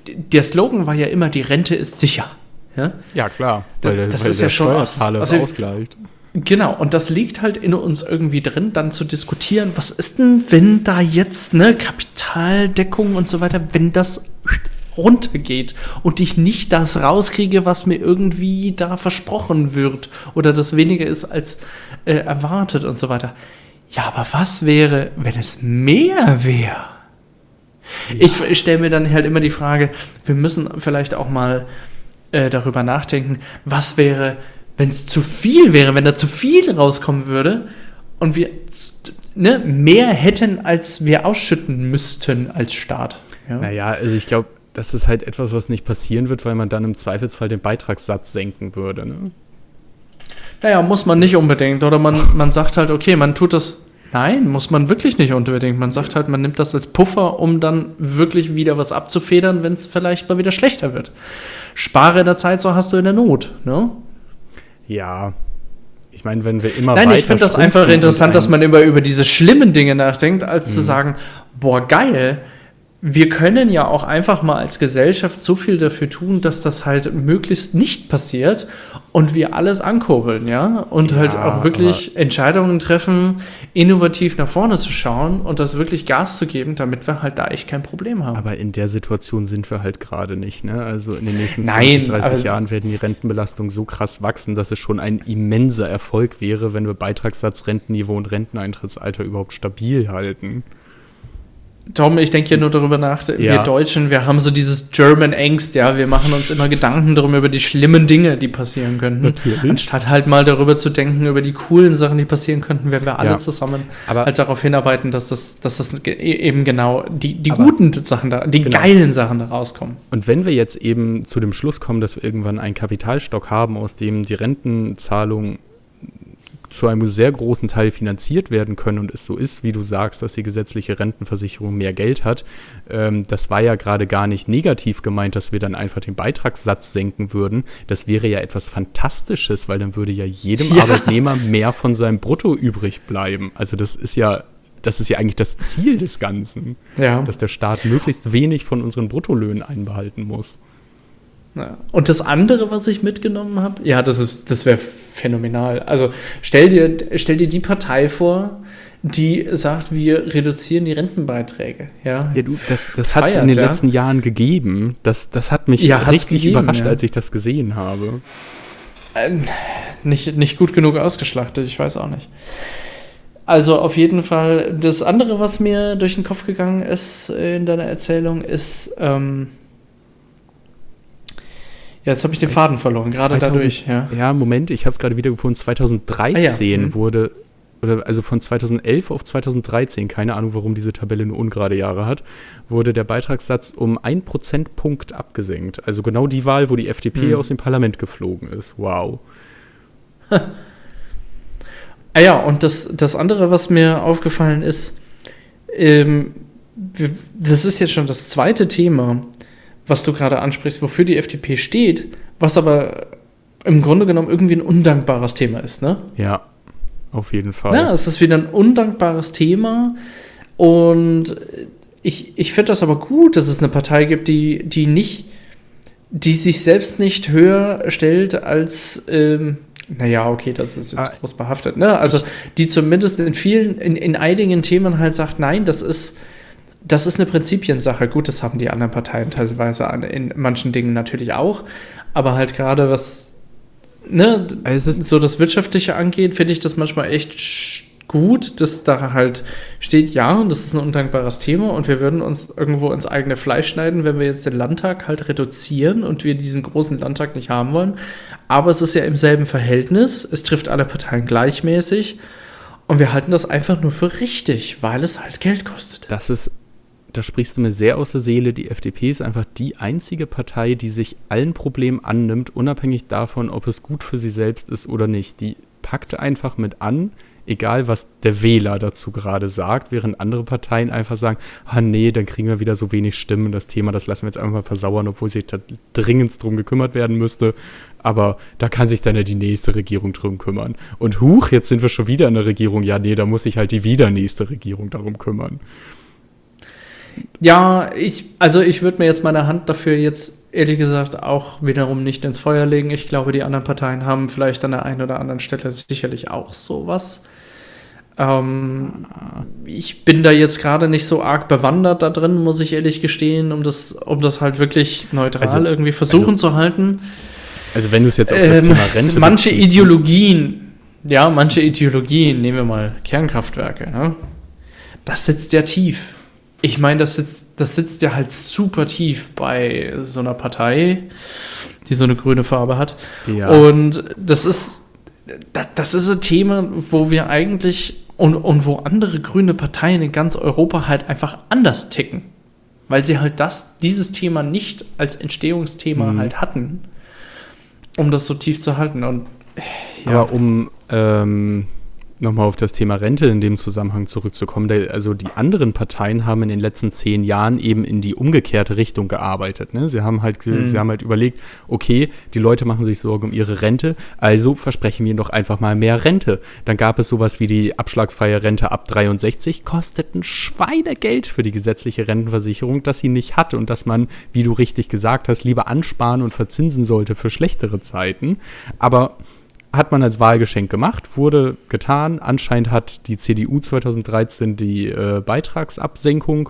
der Slogan war ja immer, die Rente ist sicher. Ja, ja klar. Weil, das weil ist ja schon aus, also, ausgleicht. Genau, und das liegt halt in uns irgendwie drin, dann zu diskutieren, was ist denn, wenn da jetzt ne Kapitaldeckung und so weiter, wenn das runtergeht und ich nicht das rauskriege, was mir irgendwie da versprochen wird oder das weniger ist als äh, erwartet und so weiter. ja, aber was wäre, wenn es mehr wäre? Ich, ich stelle mir dann halt immer die Frage, wir müssen vielleicht auch mal äh, darüber nachdenken, was wäre, wenn es zu viel wäre, wenn da zu viel rauskommen würde und wir ne, mehr hätten, als wir ausschütten müssten als Staat. Ja? Naja, also ich glaube, das ist halt etwas, was nicht passieren wird, weil man dann im Zweifelsfall den Beitragssatz senken würde. Ne? Naja, muss man nicht unbedingt. Oder man, man sagt halt, okay, man tut das. Nein, muss man wirklich nicht unbedingt. Man sagt halt, man nimmt das als Puffer, um dann wirklich wieder was abzufedern, wenn es vielleicht mal wieder schlechter wird. Spare in der Zeit, so hast du in der Not. Ne? Ja, ich meine, wenn wir immer Nein, ich finde das einfach interessant, dass man immer über diese schlimmen Dinge nachdenkt, als mhm. zu sagen, boah, geil, wir können ja auch einfach mal als Gesellschaft so viel dafür tun, dass das halt möglichst nicht passiert und wir alles ankurbeln, ja? Und halt ja, halt auch wirklich Entscheidungen treffen, innovativ nach vorne zu schauen und das wirklich Gas zu geben, damit wir halt da echt kein Problem haben. Aber in der Situation sind wir halt gerade nicht, ne? Also in den nächsten 20, 30 Jahren werden die Rentenbelastungen so krass wachsen, dass es schon ein immenser Erfolg wäre, wenn wir Beitragssatz, Rentenniveau und Renteneintrittsalter überhaupt stabil halten. Tom, ich denke ja nur darüber nach, wir ja. Deutschen, wir haben so dieses German Angst, ja, wir machen uns immer Gedanken darum über die schlimmen Dinge, die passieren könnten. Natürlich. Anstatt halt mal darüber zu denken, über die coolen Sachen, die passieren könnten, wenn wir alle ja. zusammen aber halt darauf hinarbeiten, dass das, dass das e-, eben genau die, die guten Sachen da, die genau. geilen Sachen da rauskommen. Und wenn wir jetzt eben zu dem Schluss kommen, dass wir irgendwann einen Kapitalstock haben, aus dem die Rentenzahlung zu einem sehr großen Teil finanziert werden können und es so ist, wie du sagst, dass die gesetzliche Rentenversicherung mehr Geld hat, ähm, das war ja gerade gar nicht negativ gemeint, dass wir dann einfach den Beitragssatz senken würden. Das wäre ja etwas Fantastisches, weil dann würde ja jedem [LAUGHS] ja. Arbeitnehmer mehr von seinem Brutto übrig bleiben. Also das ist ja das ist ja eigentlich das Ziel des Ganzen, ja. dass der Staat möglichst wenig von unseren Bruttolöhnen einbehalten muss. Ja. Und das andere, was ich mitgenommen habe, ja, das, das wäre phänomenal. Also stell dir, stell dir die Partei vor, die sagt, wir reduzieren die Rentenbeiträge. Ja, ja du, das, das hat es in den ja. letzten Jahren gegeben. Das, das hat mich ja, richtig gegeben, überrascht, als ich das gesehen habe. Ähm, nicht, nicht gut genug ausgeschlachtet, ich weiß auch nicht. Also auf jeden Fall, das andere, was mir durch den Kopf gegangen ist in deiner Erzählung, ist, ähm, ja, jetzt habe ich den Faden verloren, gerade 2000, dadurch. Ja. ja, Moment, ich habe es gerade wieder gefunden. 2013 ah, ja. mhm. wurde, oder also von 2011 auf 2013, keine Ahnung, warum diese Tabelle nur ungerade Jahre hat, wurde der Beitragssatz um ein Prozentpunkt abgesenkt. Also genau die Wahl, wo die FDP mhm. aus dem Parlament geflogen ist. Wow. [LAUGHS] ah ja, und das, das andere, was mir aufgefallen ist, ähm, das ist jetzt schon das zweite Thema, was du gerade ansprichst, wofür die FDP steht, was aber im Grunde genommen irgendwie ein undankbares Thema ist, ne? Ja, auf jeden Fall. Ja, es ist wieder ein undankbares Thema und ich, ich finde das aber gut, dass es eine Partei gibt, die, die nicht, die sich selbst nicht höher stellt als, ähm, naja, okay, das ist jetzt ah, groß behaftet, ne? Also die zumindest in vielen, in, in einigen Themen halt sagt, nein, das ist das ist eine Prinzipiensache. Gut, das haben die anderen Parteien teilweise in manchen Dingen natürlich auch. Aber halt gerade was ne, also so das Wirtschaftliche angeht, finde ich das manchmal echt gut, dass da halt steht, ja, und das ist ein undankbares Thema und wir würden uns irgendwo ins eigene Fleisch schneiden, wenn wir jetzt den Landtag halt reduzieren und wir diesen großen Landtag nicht haben wollen. Aber es ist ja im selben Verhältnis, es trifft alle Parteien gleichmäßig und wir halten das einfach nur für richtig, weil es halt Geld kostet. Das ist da sprichst du mir sehr aus der Seele. Die FDP ist einfach die einzige Partei, die sich allen Problemen annimmt, unabhängig davon, ob es gut für sie selbst ist oder nicht. Die packt einfach mit an, egal was der Wähler dazu gerade sagt, während andere Parteien einfach sagen, ah nee, dann kriegen wir wieder so wenig Stimmen, das Thema, das lassen wir jetzt einfach mal versauern, obwohl sich da dringend drum gekümmert werden müsste. Aber da kann sich dann ja die nächste Regierung drum kümmern. Und huch, jetzt sind wir schon wieder in der Regierung. Ja, nee, da muss sich halt die wieder nächste Regierung darum kümmern. Ja, ich, also ich würde mir jetzt meine Hand dafür jetzt ehrlich gesagt auch wiederum nicht ins Feuer legen. Ich glaube, die anderen Parteien haben vielleicht an der einen oder anderen Stelle sicherlich auch sowas. Ähm, ich bin da jetzt gerade nicht so arg bewandert da drin, muss ich ehrlich gestehen, um das, um das halt wirklich neutral also, irgendwie versuchen also, zu halten. Also wenn du es jetzt auf das ähm, Thema Rente Manche beziehst, Ideologien ja, manche Ideologien, nehmen wir mal Kernkraftwerke, ne? das sitzt ja tief. Ich meine, das sitzt, das sitzt ja halt super tief bei so einer Partei, die so eine grüne Farbe hat. Ja. Und das ist, das, das ist ein Thema, wo wir eigentlich und, und wo andere grüne Parteien in ganz Europa halt einfach anders ticken. Weil sie halt das, dieses Thema nicht als Entstehungsthema mhm. halt hatten, um das so tief zu halten. Und ja. Aber um ähm, nochmal auf das Thema Rente in dem Zusammenhang zurückzukommen, also die anderen Parteien haben in den letzten zehn Jahren eben in die umgekehrte Richtung gearbeitet. Ne? Sie, haben halt, mhm. sie haben halt überlegt, okay, die Leute machen sich Sorgen um ihre Rente, also versprechen wir doch einfach mal mehr Rente. Dann gab es sowas wie die abschlagsfreie Rente ab 63, kostet ein Schweinegeld für die gesetzliche Rentenversicherung, das sie nicht hatte und dass man, wie du richtig gesagt hast, lieber ansparen und verzinsen sollte für schlechtere Zeiten. Aber hat man als Wahlgeschenk gemacht, wurde getan. Anscheinend hat die CDU 2013 die äh, Beitragsabsenkung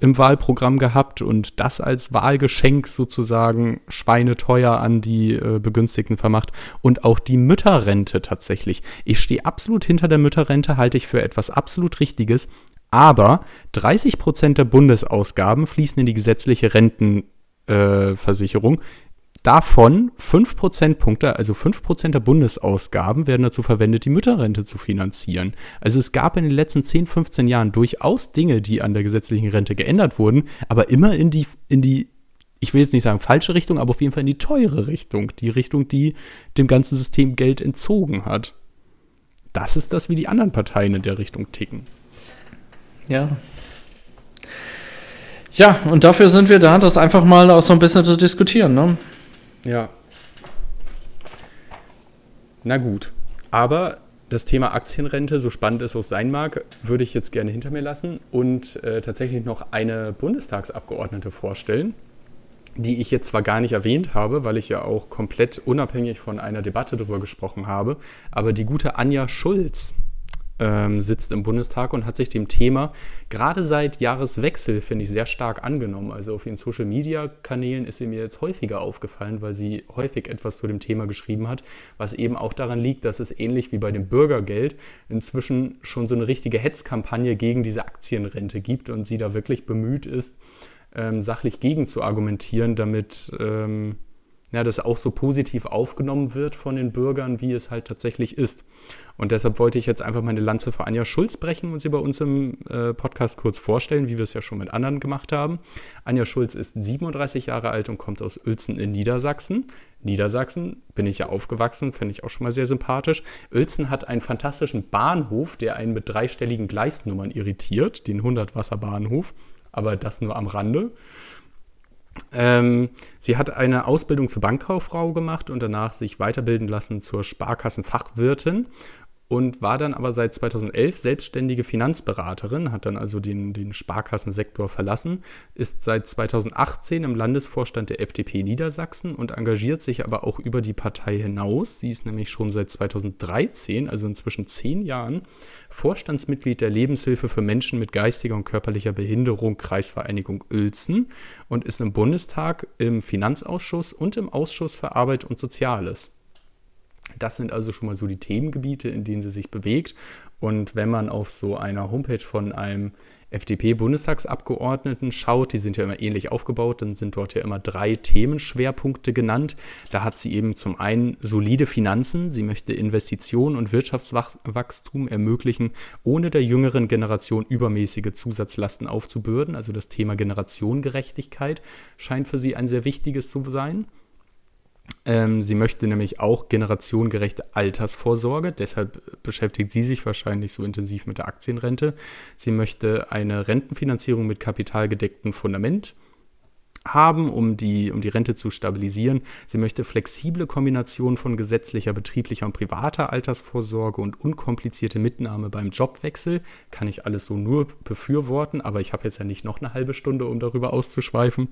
im Wahlprogramm gehabt und das als Wahlgeschenk sozusagen schweineteuer an die äh, Begünstigten vermacht und auch die Mütterrente tatsächlich. Ich stehe absolut hinter der Mütterrente, halte ich für etwas absolut Richtiges, aber 30 Prozent der Bundesausgaben fließen in die gesetzliche Rentenversicherung. Äh, Davon 5 Prozentpunkte, also 5 Prozent der Bundesausgaben, werden dazu verwendet, die Mütterrente zu finanzieren. Also es gab in den letzten 10, 15 Jahren durchaus Dinge, die an der gesetzlichen Rente geändert wurden, aber immer in die, in die, ich will jetzt nicht sagen falsche Richtung, aber auf jeden Fall in die teure Richtung. Die Richtung, die dem ganzen System Geld entzogen hat. Das ist das, wie die anderen Parteien in der Richtung ticken. Ja, ja, und dafür sind wir da, das einfach mal auch so ein bisschen zu diskutieren. Ne? Ja. Na gut. Aber das Thema Aktienrente, so spannend es auch sein mag, würde ich jetzt gerne hinter mir lassen und äh, tatsächlich noch eine Bundestagsabgeordnete vorstellen, die ich jetzt zwar gar nicht erwähnt habe, weil ich ja auch komplett unabhängig von einer Debatte darüber gesprochen habe, aber die gute Anja Schulz ähm, sitzt im Bundestag und hat sich dem Thema gerade seit Jahreswechsel, finde ich, sehr stark angenommen. Also auf ihren Social-Media-Kanälen ist sie mir jetzt häufiger aufgefallen, weil sie häufig etwas zu dem Thema geschrieben hat, was eben auch daran liegt, dass es ähnlich wie bei dem Bürgergeld inzwischen schon so eine richtige Hetzkampagne gegen diese Aktienrente gibt und sie da wirklich bemüht ist, ähm, sachlich gegen zu argumentieren, damit ähm, ja, das auch so positiv aufgenommen wird von den Bürgern, wie es halt tatsächlich ist. Und deshalb wollte ich jetzt einfach meine Lanze für Anja Schulz brechen und sie bei uns im äh, Podcast kurz vorstellen, wie wir es ja schon mit anderen gemacht haben. Anja Schulz ist 37 Jahre alt und kommt aus Uelzen in Niedersachsen. Niedersachsen bin ich ja aufgewachsen, finde ich auch schon mal sehr sympathisch. Uelzen hat einen fantastischen Bahnhof, der einen mit dreistelligen Gleisnummern irritiert, den 100-Wasser-Bahnhof, aber das nur am Rande. Ähm, sie hat eine Ausbildung zur Bankkauffrau gemacht und danach sich weiterbilden lassen zur Sparkassenfachwirtin und war dann aber seit 2011 selbstständige Finanzberaterin, hat dann also den, den Sparkassensektor verlassen, ist seit 2018 im Landesvorstand der FDP Niedersachsen und engagiert sich aber auch über die Partei hinaus. Sie ist nämlich schon seit 2013, also inzwischen zehn Jahren, Vorstandsmitglied der Lebenshilfe für Menschen mit geistiger und körperlicher Behinderung Kreisvereinigung Uelzen und ist im Bundestag im Finanzausschuss und im Ausschuss für Arbeit und Soziales. Das sind also schon mal so die Themengebiete, in denen sie sich bewegt. Und wenn man auf so einer Homepage von einem FDP-Bundestagsabgeordneten schaut, die sind ja immer ähnlich aufgebaut, dann sind dort ja immer drei Themenschwerpunkte genannt. Da hat sie eben zum einen solide Finanzen, sie möchte Investitionen und Wirtschaftswachstum ermöglichen, ohne der jüngeren Generation übermäßige Zusatzlasten aufzubürden. Also das Thema Generationengerechtigkeit scheint für sie ein sehr wichtiges zu sein. Ähm, sie möchte nämlich auch generationengerechte Altersvorsorge, deshalb beschäftigt sie sich wahrscheinlich so intensiv mit der Aktienrente. Sie möchte eine Rentenfinanzierung mit kapitalgedecktem Fundament haben, um die, um die Rente zu stabilisieren. Sie möchte flexible Kombinationen von gesetzlicher, betrieblicher und privater Altersvorsorge und unkomplizierte Mitnahme beim Jobwechsel. Kann ich alles so nur befürworten, aber ich habe jetzt ja nicht noch eine halbe Stunde, um darüber auszuschweifen.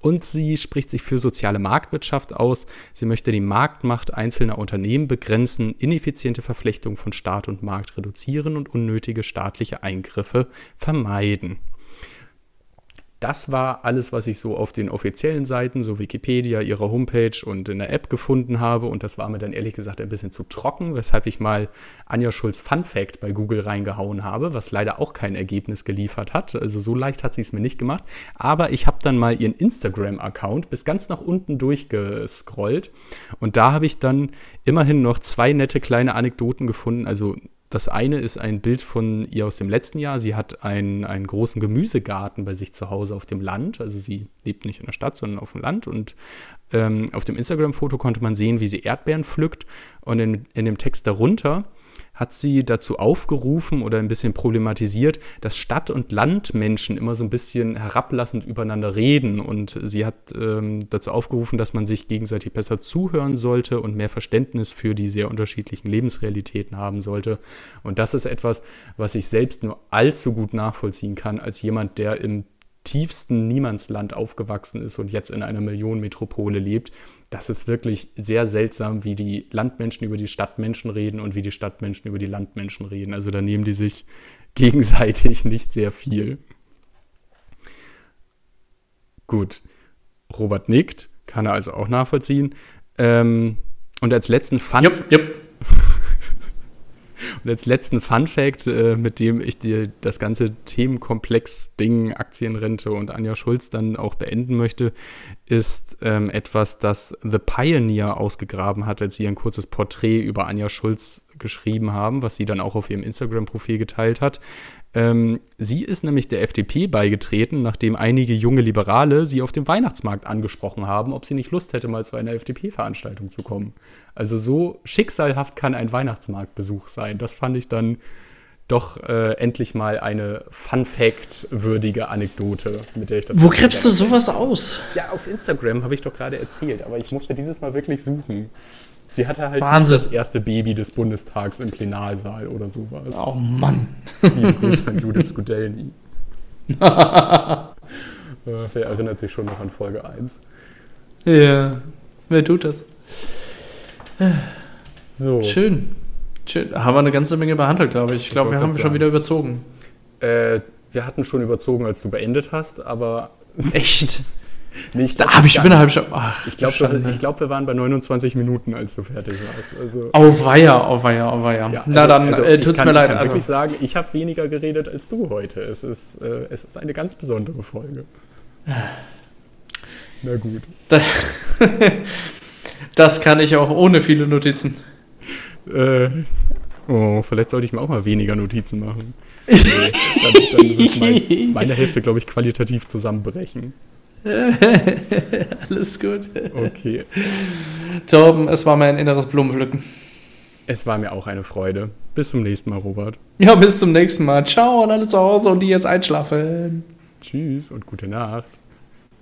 Und sie spricht sich für soziale Marktwirtschaft aus. Sie möchte die Marktmacht einzelner Unternehmen begrenzen, ineffiziente Verflechtungen von Staat und Markt reduzieren und unnötige staatliche Eingriffe vermeiden. Das war alles, was ich so auf den offiziellen Seiten, so Wikipedia, ihrer Homepage und in der App gefunden habe. Und das war mir dann ehrlich gesagt ein bisschen zu trocken, weshalb ich mal Anja Schulz Fun Fact bei Google reingehauen habe, was leider auch kein Ergebnis geliefert hat. Also so leicht hat sie es mir nicht gemacht. Aber ich habe dann mal ihren Instagram-Account bis ganz nach unten durchgescrollt. Und da habe ich dann immerhin noch zwei nette kleine Anekdoten gefunden. Also das eine ist ein Bild von ihr aus dem letzten Jahr. Sie hat einen, einen großen Gemüsegarten bei sich zu Hause auf dem Land. Also sie lebt nicht in der Stadt, sondern auf dem Land. Und ähm, auf dem Instagram-Foto konnte man sehen, wie sie Erdbeeren pflückt. Und in, in dem Text darunter hat sie dazu aufgerufen oder ein bisschen problematisiert, dass Stadt- und Landmenschen immer so ein bisschen herablassend übereinander reden. Und sie hat ähm, dazu aufgerufen, dass man sich gegenseitig besser zuhören sollte und mehr Verständnis für die sehr unterschiedlichen Lebensrealitäten haben sollte. Und das ist etwas, was ich selbst nur allzu gut nachvollziehen kann, als jemand, der im tiefsten Niemandsland aufgewachsen ist und jetzt in einer Millionenmetropole lebt, das ist wirklich sehr seltsam, wie die Landmenschen über die Stadtmenschen reden und wie die Stadtmenschen über die Landmenschen reden. Also da nehmen die sich [LAUGHS] gegenseitig nicht sehr viel. Gut, Robert nickt, kann er also auch nachvollziehen. Ähm, und als letzten Fun, Jupp, jupp. Und als letzten Fun Fact, äh, mit dem ich dir das ganze Themenkomplex-Ding Aktienrente und Anja Schulz dann auch beenden möchte, ist ähm, etwas, das The Pioneer ausgegraben hat, als sie ein kurzes Porträt über Anja Schulz geschrieben haben, was sie dann auch auf ihrem Instagram-Profil geteilt hat. Ähm, sie ist nämlich der FDP beigetreten, nachdem einige junge Liberale sie auf dem Weihnachtsmarkt angesprochen haben, ob sie nicht Lust hätte, mal zu einer FDP-Veranstaltung zu kommen. Also so schicksalhaft kann ein Weihnachtsmarktbesuch sein. Das fand ich dann doch äh, endlich mal eine Fun-Fact-würdige Anekdote, mit der ich das. Wo kriegst du sowas aus? Ja, auf Instagram habe ich doch gerade erzählt, aber ich musste dieses Mal wirklich suchen. Sie hatte halt Wahnsinn. nicht das erste Baby des Bundestags im Plenarsaal oder sowas. Oh Mann. Liebe Grüße an Judith Skudelny. [LAUGHS] Äh, Wer erinnert sich schon noch an Folge 1? Ja, wer tut das? So. Schön. Schön. Haben wir eine ganze Menge behandelt, glaube ich. Ich glaube, wir haben schon sagen. wieder überzogen. Äh, wir hatten schon überzogen, als du beendet hast, aber. Echt? [LAUGHS] Nee, ich Da glaub, habe ich halbe Stunde. Ach, Ich glaube, glaub, wir waren bei 29 Minuten, als du fertig warst. Also, Oh weia, oh weia, oh weia. ja, Na also- dann, also äh, tut's kann, mir leid. Ich kann wirklich Also, sagen, ich habe weniger geredet als du heute. Es ist, äh, es ist eine ganz besondere Folge. Na gut. das, [LAUGHS] das kann ich auch ohne viele Notizen. Äh, oh, vielleicht sollte ich mir auch mal weniger Notizen machen. Nee, dann, dann wird mein, [LAUGHS] meine Hälfte, glaube ich, qualitativ zusammenbrechen. [LAUGHS] Alles gut. Okay. Torben, es war mein inneres Blumenpflücken. Es war mir auch eine Freude. Bis zum nächsten Mal, Robert. Ja, bis zum nächsten Mal. Ciao an alle zu Hause und die jetzt einschlafen. Tschüss und gute Nacht.